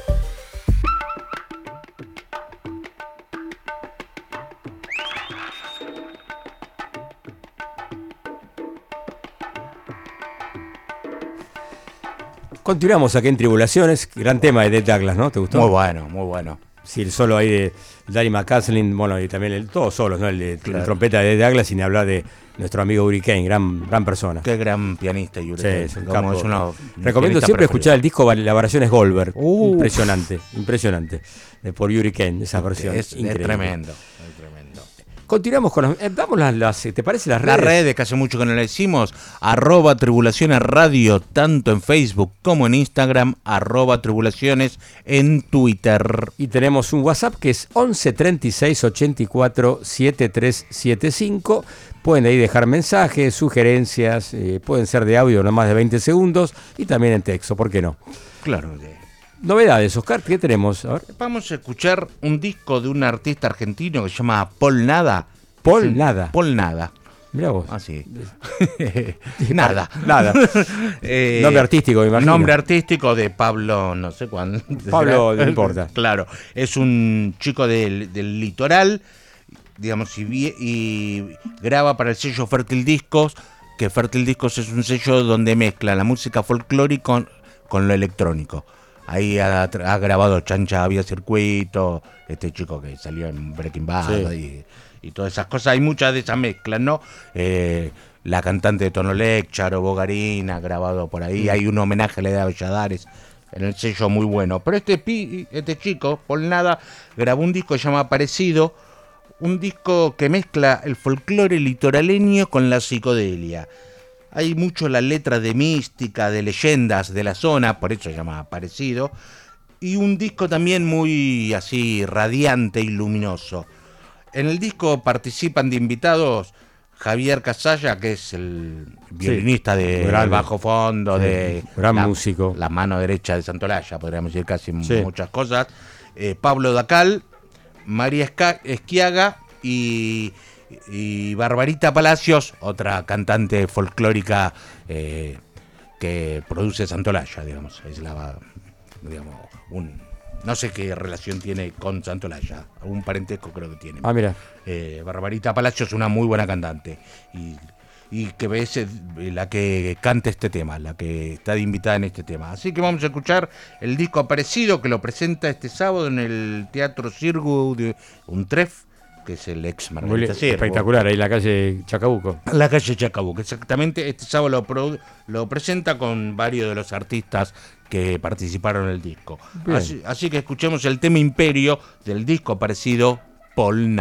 Continuamos aquí en Tribulaciones, gran tema de Dead Douglas, ¿no? ¿Te gustó? Muy bueno, muy bueno. Sí, el solo ahí de Danny McCaslin, bueno, y también el, todos solos, ¿no? El de la trompeta de Dead Douglas, sin hablar de nuestro amigo Hurricane, gran, gran persona. Qué gran pianista Hurricane. Sí, es Recomiendo siempre escuchar el disco, la versión es Goldberg. impresionante, impresionante. De por Hurricane, esa versión. Es, es tremendo. Continuamos con las, eh, damos las, ¿te parece las redes? Las redes que hace mucho que no le decimos, arroba tribulaciones radio, tanto en Facebook como en Instagram, arroba tribulaciones en Twitter. Y tenemos un WhatsApp que es 11 36 84 7375. Pueden ahí dejar mensajes, sugerencias, eh, pueden ser de audio no más de 20 segundos y también en texto, ¿por qué no? Claro. Novedades, Oscar, ¿qué tenemos? Vamos a escuchar un disco de un artista argentino que se llama Paul Nada. Paul Nada. Paul Nada. Mira vos. Así. nada. Nada. Eh, nombre artístico, me imagino. Nombre artístico de Pablo, no sé cuándo. Pablo, no importa. Claro. Es un chico del, litoral, digamos, y, y graba para el sello Fértil Discos, que Fértil Discos es un sello donde mezcla la música folclórica con lo electrónico. Ahí ha, grabado Chancha Había Circuito, este chico que salió en Breaking Bad y, todas esas cosas. Hay muchas de esas mezclas, ¿no? Eh, la cantante de Tonolec, Charo Bogarina, grabado por ahí. Hay un homenaje a la edad de Valladares en el sello muy bueno. Pero este, pi, este chico, Paul Nada, grabó un disco que se llama Parecido, un disco que mezcla el folclore litoraleño con la psicodelia. Hay mucho la letra de mística, de leyendas de la zona, por eso se llama Parecido. Y un disco también muy así radiante y luminoso. En el disco participan de invitados Javier Casalla, que es el violinista de bajo fondo, de gran músico. La mano derecha de Santolaya, podríamos decir casi muchas cosas. Eh, Pablo Dacal, María Esquiaga y, Barbarita Palacios, otra cantante folclórica eh, que produce Santolaya, digamos. Es la, digamos, un, no sé qué relación tiene con Santolaya. Algún parentesco creo que tiene. Ah, mira. Eh, Barbarita Palacio es una muy buena cantante. Y, que es la que canta este tema, la que está invitada en este tema. Así que vamos a escuchar el disco aparecido que lo presenta este sábado en el Teatro Cirgo de Untref que es el ex Margarita Espectacular, ahí la calle Chacabuco. La calle Chacabuco, exactamente. Este sábado lo, lo presenta con varios de los artistas que participaron en el disco. Así, así que escuchemos el tema Imperio del disco aparecido Pol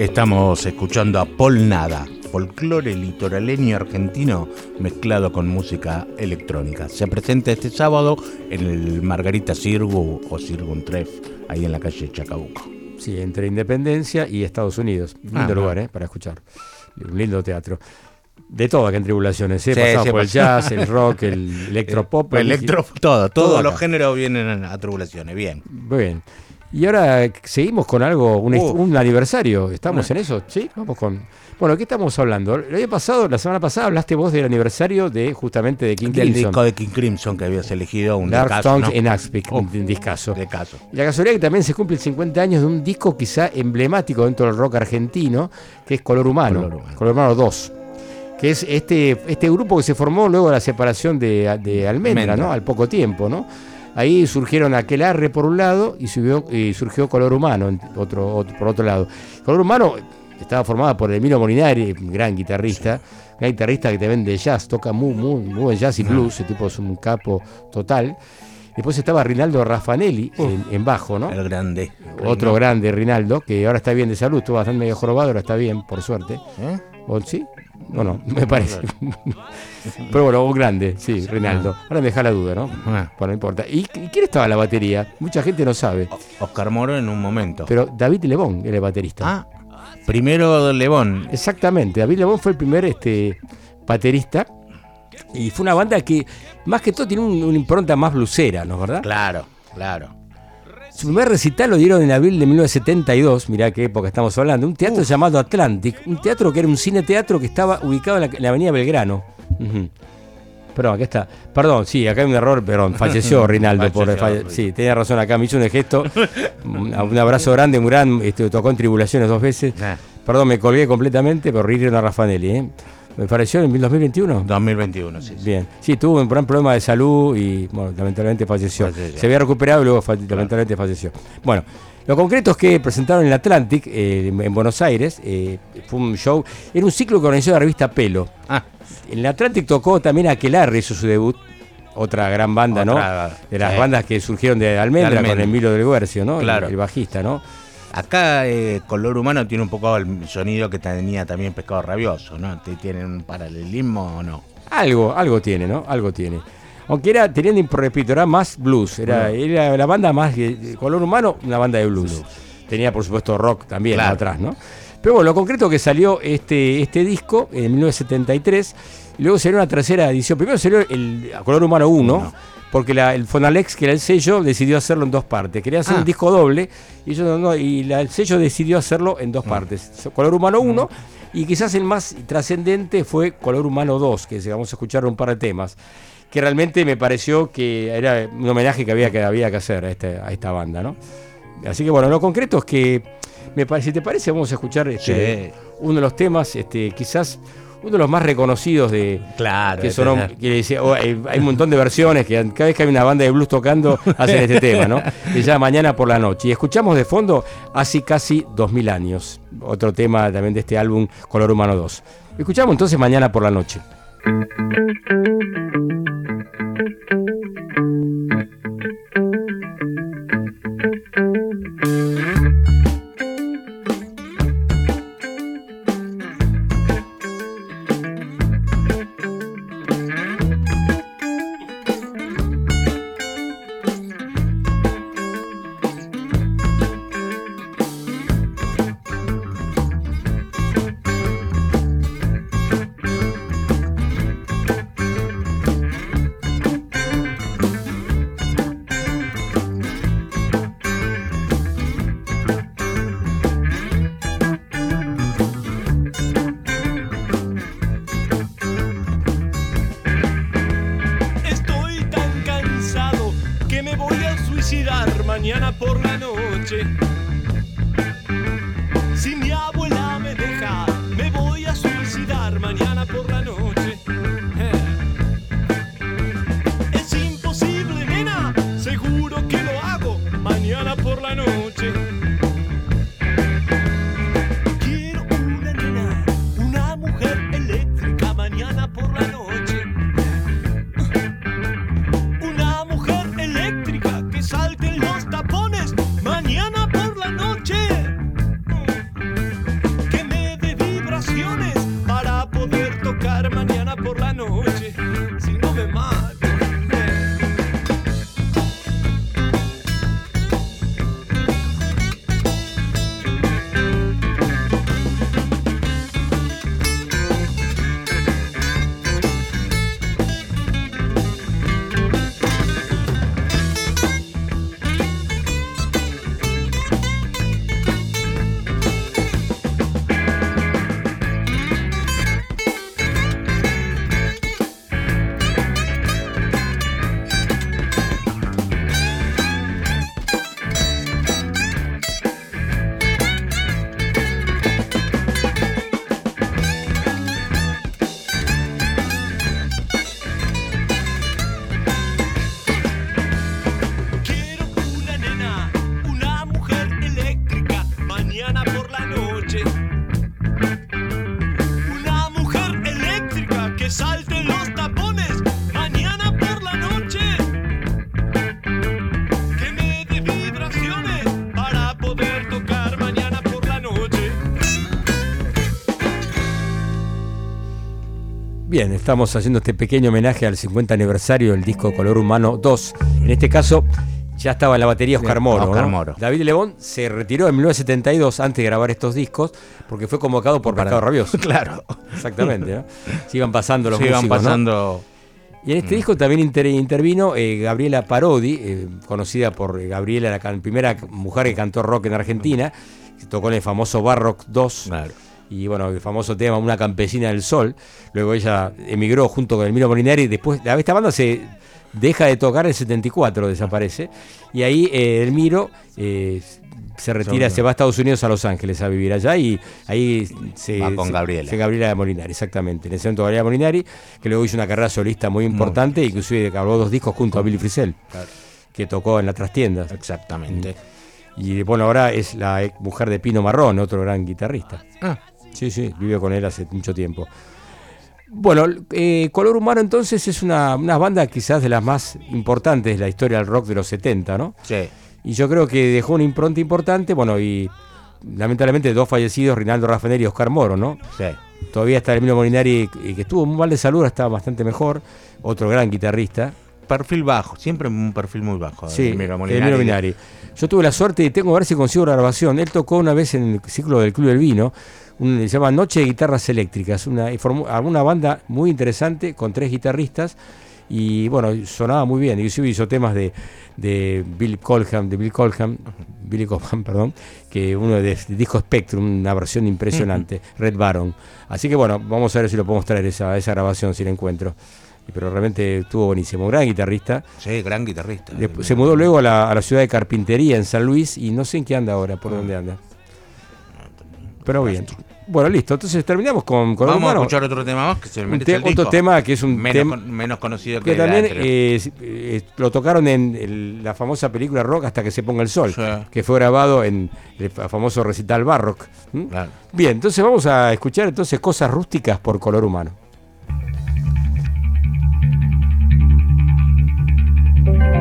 Estamos escuchando a Paul Nada, folclore litoraleño argentino mezclado con música electrónica. Se presenta este sábado en el Margarita Sirgu o Sirgun Tref, ahí en la calle Chacabuco. Sí, entre Independencia y Estados Unidos. Lindo Ah, lugar, ¿eh? Para escuchar. Un lindo teatro. De todo acá en tribulaciones, ¿eh? Sí, Pasamos sí, por el jazz, el rock, el electropop. el- Electro, todo, todo todos los géneros vienen a tribulaciones, bien. Muy bien. Y ahora seguimos con algo, un, Uh. un aniversario. ¿Estamos en eso? Sí, vamos con. Bueno, ¿qué estamos hablando? El año pasado, la semana pasada, hablaste vos del aniversario de justamente de King Del Crimson. disco de King Crimson que habías elegido, un Dark discazo, Stones ¿no? en Aspic, Oh, un discazo. de caso. Y la casualidad que también se cumple 50 años de un disco quizá emblemático dentro del rock argentino, que es Color Humano, Color Humano. Color Humano 2, que es este, este grupo que se formó luego de la separación de, de Almendra, Almendra. ¿no? Al poco tiempo, ¿no? Ahí surgieron aquel arre por un lado y, subió, y surgió Color Humano en otro, otro- por otro lado. Color Humano estaba formada por Emilio Molinari, gran guitarrista, gran guitarrista que te vende jazz, toca muy, muy, muy buen jazz y blues, ese tipo es un capo total. Después estaba Rinaldo Raffanelli en, en bajo, ¿no? El grande. Otro grande, Rinaldo, que ahora está bien de salud, estuvo bastante medio jorobado, ahora está bien, por suerte. ¿Eh? ¿O sí? No, no, me parece. Pero bueno, un grande, sí, Rinaldo. Ahora me deja la duda, ¿no? Ah. Bueno, no importa. ¿Y, y quién estaba en la batería? Mucha gente no sabe. Oscar Moro en un momento. Pero David Lebón era el baterista. ah, primero Lebón. Exactamente, David Lebón fue el primer este, baterista. Y fue una banda que, más que todo, tiene un- una impronta más blusera, ¿no es verdad? Claro, claro. Su primer recital lo dieron en abril de 1972, mirá qué época estamos hablando, un teatro llamado Atlantic, un teatro que era un cine teatro que estaba ubicado en la, en la avenida Belgrano. Ujú. Perdón, acá está. Perdón, sí, acá hay un error, perdón. Falleció Rinaldo. por, falle- sí, tenía razón acá, me hizo un gesto. un, un abrazo grande, muy grande. Este, tocó en tribulaciones dos veces. Perdón, me colgué completamente, pero Riri a Raffanelli. ¿eh? Me pareció en 2021. 2021, sí. Bien, sí, tuvo un gran problema de salud y bueno, lamentablemente falleció. Falleció. Se había recuperado y luego lamentablemente falleció. Bueno, lo concreto es que presentaron en el Atlantic, eh, en Buenos Aires, eh, fue un show, era un ciclo que organizó la revista Pelo. Ah, En el Atlantic tocó también Aquelarre, hizo su debut, otra gran banda, Otra, ¿no? De las bandas que surgieron de Almendra, De Almendra. con Emilio del Guercio, ¿no? El- Claro. El, bajista, ¿no? Acá eh, Color Humano tiene un poco el sonido que tenía también Pescado Rabioso, ¿no? ¿Te- ¿Tienen un paralelismo o no? Algo, algo tiene, ¿no? Algo tiene. Aunque era, teniendo, repito, era más blues. Era, era la banda más color humano, una banda de blues. Tenía, por supuesto, rock también Claro. atrás, ¿no? Pero bueno, lo concreto que salió este, este disco en 1973, y luego salió una tercera edición. Primero salió el a color humano 1, Uno. Porque la- el Fonalex, que era el sello, decidió hacerlo en dos partes. Quería hacer Ah. un disco doble, y, ellos no- no, y la- el sello decidió hacerlo en dos partes. Color humano 1, y quizás el más trascendente fue Color humano 2, que vamos a escuchar un par de temas que realmente me pareció que era un homenaje que había que, había que hacer a, este- a esta banda, ¿no? Así que bueno, lo concreto es que, me parece, si te parece, vamos a escuchar este, uno de los temas, este, quizás uno de los más reconocidos de Claro. que sonó, que oh, hay, hay un montón de versiones que cada vez que hay una banda de blues tocando hacen este tema, ¿no? Que llama Mañana por la Noche. Y escuchamos de fondo hace casi 2000 años, otro tema también de este álbum Color Humano 2. Escuchamos entonces Mañana por la Noche. Bien, estamos haciendo este pequeño homenaje al 50 aniversario del disco Color Humano 2. En este caso, ya estaba en la batería Oscar Moro. Oscar Moro. David Lebón se retiró en 1972 antes de grabar estos discos porque fue convocado por Mercado Rabioso. claro. Exactamente, ¿no? Se iban pasando los Se iban pasando. Y en este disco también intervino eh, Gabriela Parodi, eh, conocida por Gabriela, la primera mujer que cantó rock en Argentina, que tocó en el famoso Barrock 2. Claro y bueno, el famoso tema Una campesina del sol. Luego ella emigró junto con Emilio Molinari. Después, esta banda se deja de tocar en el 74, desaparece. Y ahí eh, Elmiro eh, se retira, se va a Estados Unidos, a Los Ángeles, a vivir allá. Y ahí se. Va con Gabriela. Se, Gabriela Molinari, exactamente. En ese momento Gabriela Molinari, que luego hizo una carrera solista muy importante, inclusive grabó dos discos junto a Billy Frisell, que tocó en la trastienda. Exactamente. Y bueno, ahora es la mujer de Pino Marrón, otro gran guitarrista. Ah. Sí, sí, vive con él hace mucho tiempo. Bueno, eh, Color Humano entonces es una, banda quizás de las más importantes de la historia del rock de los 70, ¿no? Sí. Y yo creo que dejó una impronta importante, bueno, y lamentablemente dos fallecidos, Rinaldo Raffanelli y Oscar Moro, ¿no? Sí. Todavía está Emilio Molinari, que estuvo muy mal de salud, estaba bastante mejor, otro gran guitarrista. Perfil bajo, siempre un perfil muy bajo. Sí, Emilio Molinari. Yo tuve la suerte y tengo que ver si consigo la grabación. Él tocó una vez en el ciclo del Club del Vino, se llama Noche de Guitarras Eléctricas, una, una banda muy interesante con tres guitarristas y bueno, sonaba muy bien. Inclusive hizo temas de, de Bill Colham, de Bill Colham, Billy Colham, perdón, que uno de, disco Spectrum, una versión impresionante, Red Baron. Así que bueno, vamos a ver si lo podemos traer esa, esa grabación, si la encuentro. Pero realmente estuvo buenísimo, gran guitarrista. Sí, gran guitarrista. se mudó luego a la, a la, ciudad de Carpintería, en San Luis, y no sé en qué anda ahora, por dónde anda. Pero bien. Bueno, listo. Entonces terminamos con, con Vamos a escuchar otro tema más que se un Otro tema que es un menos, tema menos conocido que, que también eh, eh, lo tocaron en la famosa película Rock hasta que se ponga el sol, que fue grabado en el famoso recital Barrock. Bien, entonces vamos a escuchar entonces cosas rústicas por color humano. Cosas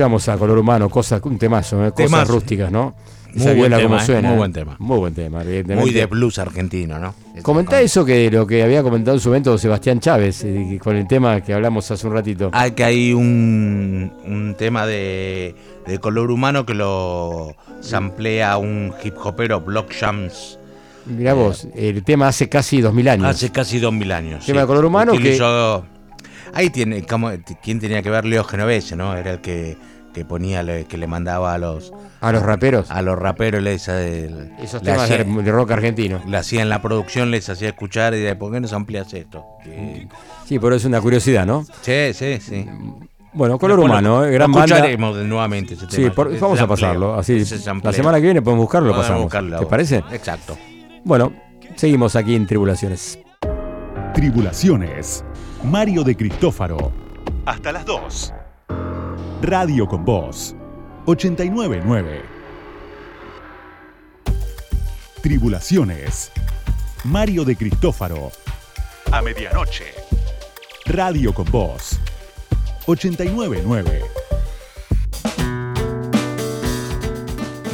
escuchamos a Color Humano, cosas, un temazo, ¿eh? cosas Temazo. rústicas, ¿no? Muy Esa buen viola tema, como ¿eh? suena. Muy ¿eh? buen tema. Muy buen tema, evidentemente. Muy de blues argentino, ¿no? Comentá eso que lo que había comentado en su momento Sebastián Chávez, eh, con el tema que hablamos hace un ratito. Hay que hay un, un tema de, de color humano que lo samplea un hip hopero, Block Shams, Mirá vos, el tema hace casi 2000 años. hace casi dos mil años. Tema de color humano que- Utilizó- Ahí tiene, como, ¿quién tenía que ver? Leo Genovese, ¿no? Era el que, que ponía, le- que le mandaba a los... A los raperos. A los raperos les, el- Esos le temas hacía- de, rock argentino. le hacía en la producción, les hacía escuchar y de ¿por qué no amplias esto? Sí, pero es una curiosidad, ¿no? Sí, sí, sí. Bueno, Color Bueno, Humano, eh, gran banda. escucharemos de- nuevamente ese Sí, por- vamos a pasarlo. Así, la semana que viene podemos buscarlo, lo Podemos pasamos. buscarlo. ¿Te parece? Exacto. Bueno, seguimos aquí en Tribulaciones. Tribulaciones. Mario de Cristófaro. Hasta las 2. Radio con Voz. 899. Tribulaciones. Mario de Cristófaro. A medianoche. Radio con Voz. 899.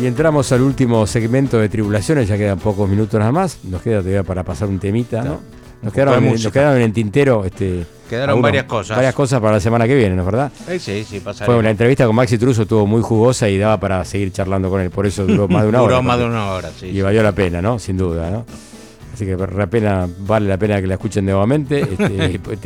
Y entramos al último segmento de Tribulaciones, ya quedan pocos minutos nada más. Nos queda todavía para pasar un temita, ¿no? Nos quedaron, nos música. quedaron en el tintero. Este, Quedaron algunos- varias cosas. Varias cosas para la semana que viene, ¿no es verdad? Eh, sí, sí, pasaremos. Fue una entrevista con Maxi Truso, estuvo muy jugosa y daba para seguir charlando con él. Por eso duró más de una hora. Duró más de una hora, sí. Y valió la pena, ¿no? Sin duda, ¿no? Así que la pena, vale la pena que la escuchen nuevamente. Este, pues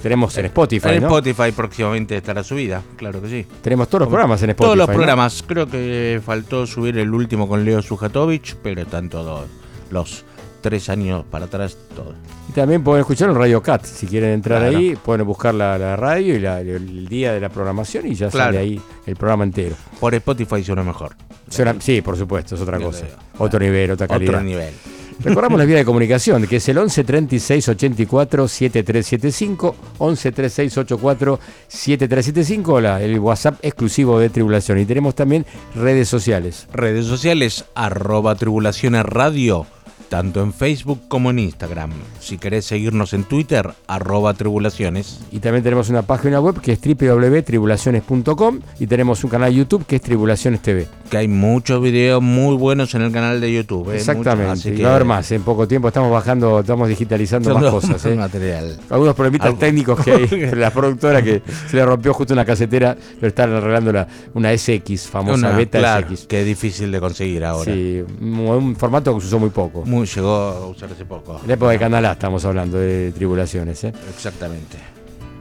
tenemos en Spotify, En ¿no? Spotify próximamente estará subida, claro que sí. Tenemos todos los programas en Spotify. Todos los ¿no? programas. Creo que faltó subir el último con Leo Sujatovich, pero están todos los tres años para atrás, todos. También pueden escuchar en Radio Cat. Si quieren entrar Claro. ahí, pueden buscar la, la radio y la- el día de la programación y ya Claro. sale ahí el programa entero. Por Spotify suena mejor. Suena- sí, por supuesto, es otra Yo cosa. Otro nivel, otra calidad. Otro nivel. Recordamos la vía de comunicación, que es el 11 36 84 7375, 11 36 84 7375, la- el WhatsApp exclusivo de Tribulación. Y tenemos también redes sociales. Redes sociales, arroba tribulaciones radio tanto en Facebook como en Instagram. Si querés seguirnos en Twitter, arroba tribulaciones. Y también tenemos una página web que es www.tribulaciones.com y tenemos un canal YouTube que es Tribulaciones TV. Que hay muchos videos muy buenos en el canal de YouTube. ¿eh? Exactamente. Así que- va a haber más. En poco tiempo estamos bajando, estamos digitalizando más Todo cosas. ¿eh? material. Algunos problemitas Algo. técnicos que hay la productora que se le rompió justo una casetera, pero están arreglando la, una SX, famosa Una, beta claro, SX. que es difícil de conseguir ahora. Sí, un un formato que se usó muy poco. Muy, llegó a usar hace poco. En la época de Canal A estamos hablando de tribulaciones. ¿eh? Exactamente.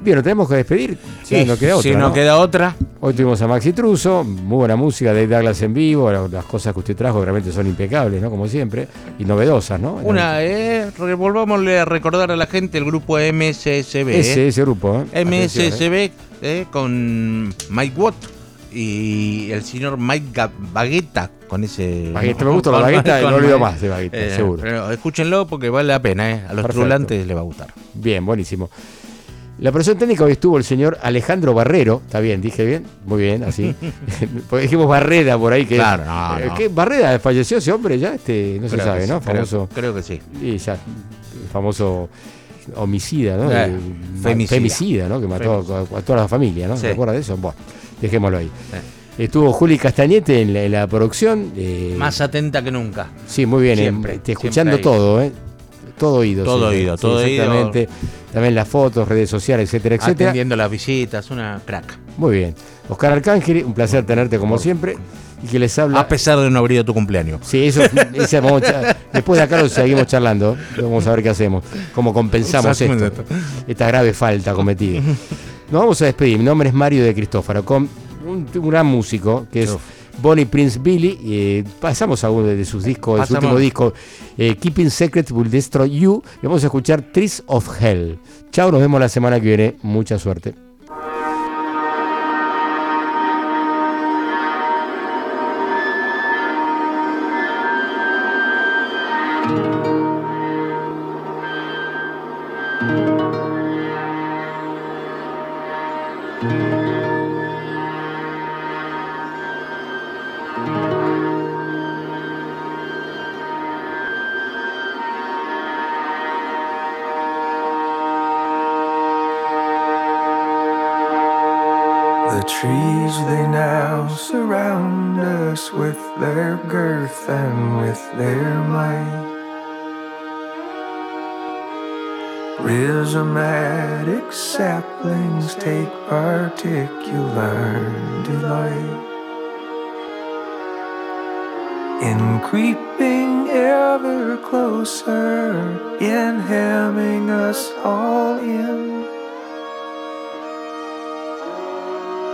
Bien, nos tenemos que despedir. Sí, Sí, no queda otra. si no ¿no? queda otra, Hoy tuvimos a Maxi Truso, muy buena música de Douglas en vivo, la- las cosas que usted trajo realmente son impecables, ¿no? Como siempre, y novedosas, ¿no? una, eh, revolvámosle a recordar a la gente el grupo MSSB. Ese, ese grupo, ¿eh? Atención, ¿eh? MSSB eh, con Mike Watt y el señor Mike Baguetta con ese. Baguetta, me gusta la con no olvido más de Baguetta, seguro. Pero escúchenlo porque vale la pena, eh. a los tribulantes les va a gustar. Bien, buenísimo. La operación técnica hoy estuvo el señor Alejandro Barrero, está bien, dije bien, muy bien, así. Porque dijimos Barreda por ahí que. Claro, no, eh, no. ¿qué? ¿Barreda falleció ese hombre ya? Este, no se sabe, ¿no? sí, Famoso. Creo, que sí. y ya, famoso homicida, ¿no? Eh, Eh, femicida. femicida, ¿no? Que mató a, a toda la familia, ¿no? Sí. ¿Se acuerda de eso? Bueno, dejémoslo ahí. Estuvo Juli Castañete en la, en la producción. eh, Más atenta que nunca. Sí, muy bien. Siempre, eh, te- escuchando siempre ahí. todo, ¿eh? Todo oído. Todo sí, oído, sí, todo oído. Exactamente. También las fotos, redes sociales, etcétera, etcétera. Atendiendo las visitas, una crack. Muy bien. Oscar Arcángel, un placer tenerte como siempre. Y que les habla. A pesar de no haber ido tu cumpleaños. Sí, eso, a después de acá lo seguimos charlando. Vamos a ver qué hacemos, cómo compensamos esto, esta grave falta cometida. Nos vamos a despedir. Mi nombre es Mario de Cristófaro, con un, un gran músico que es Uf. Bonnie Prince Billy. eh, pasamos a uno de sus discos, de su último disco, eh, Keeping Secret Will Destroy You. Y vamos a escuchar Trees of Hell. Chao, nos vemos la semana que viene. Mucha suerte. Rhizomatic saplings take particular delight in creeping ever closer, in hemming us all in.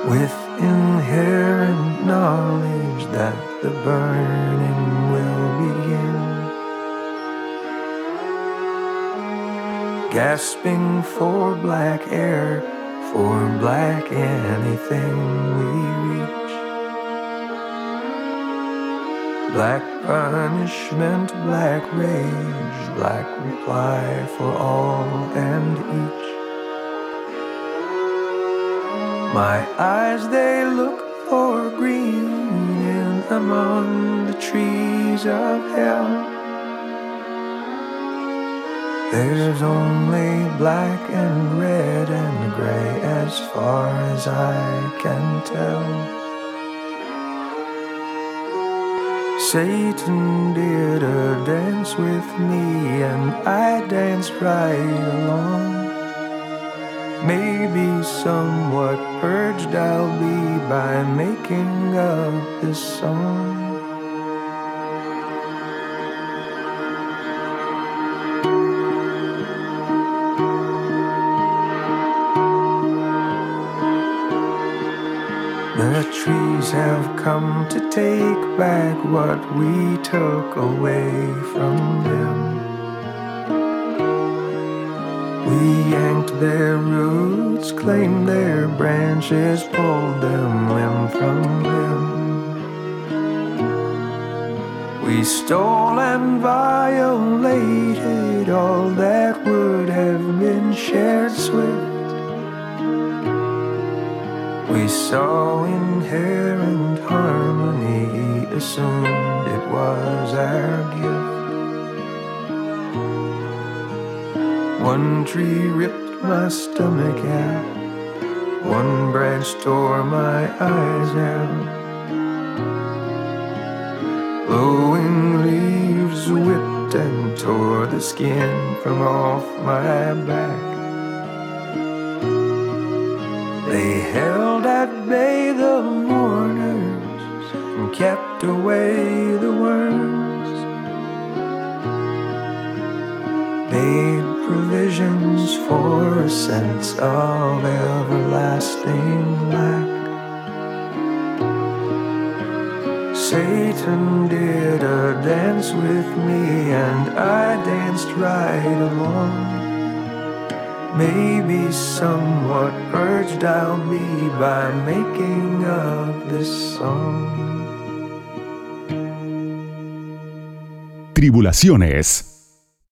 with inherent knowledge that the burning will begin. Gasping for black air, for black anything we reach. Black punishment, black rage, black reply for all and each. My eyes they look for green in among the trees of hell. There's only black and red and gray as far as I can tell. Satan did a dance with me and I danced right along. Maybe somewhat purged I'll be by making up this song. Take back what we took away from them. We yanked their roots, claimed their branches, pulled them limb from limb. We stole and violated all that would have been shared swift. We saw inherent harmony, assumed it was our gift. One tree ripped my stomach out. One branch tore my eyes out. Blowing leaves whipped and tore the skin from off my back. Kept away the worms. Made provisions for a sense of everlasting lack. Satan did a dance with me, and I danced right along. Maybe somewhat urged I'll be by making of this song. Tribulaciones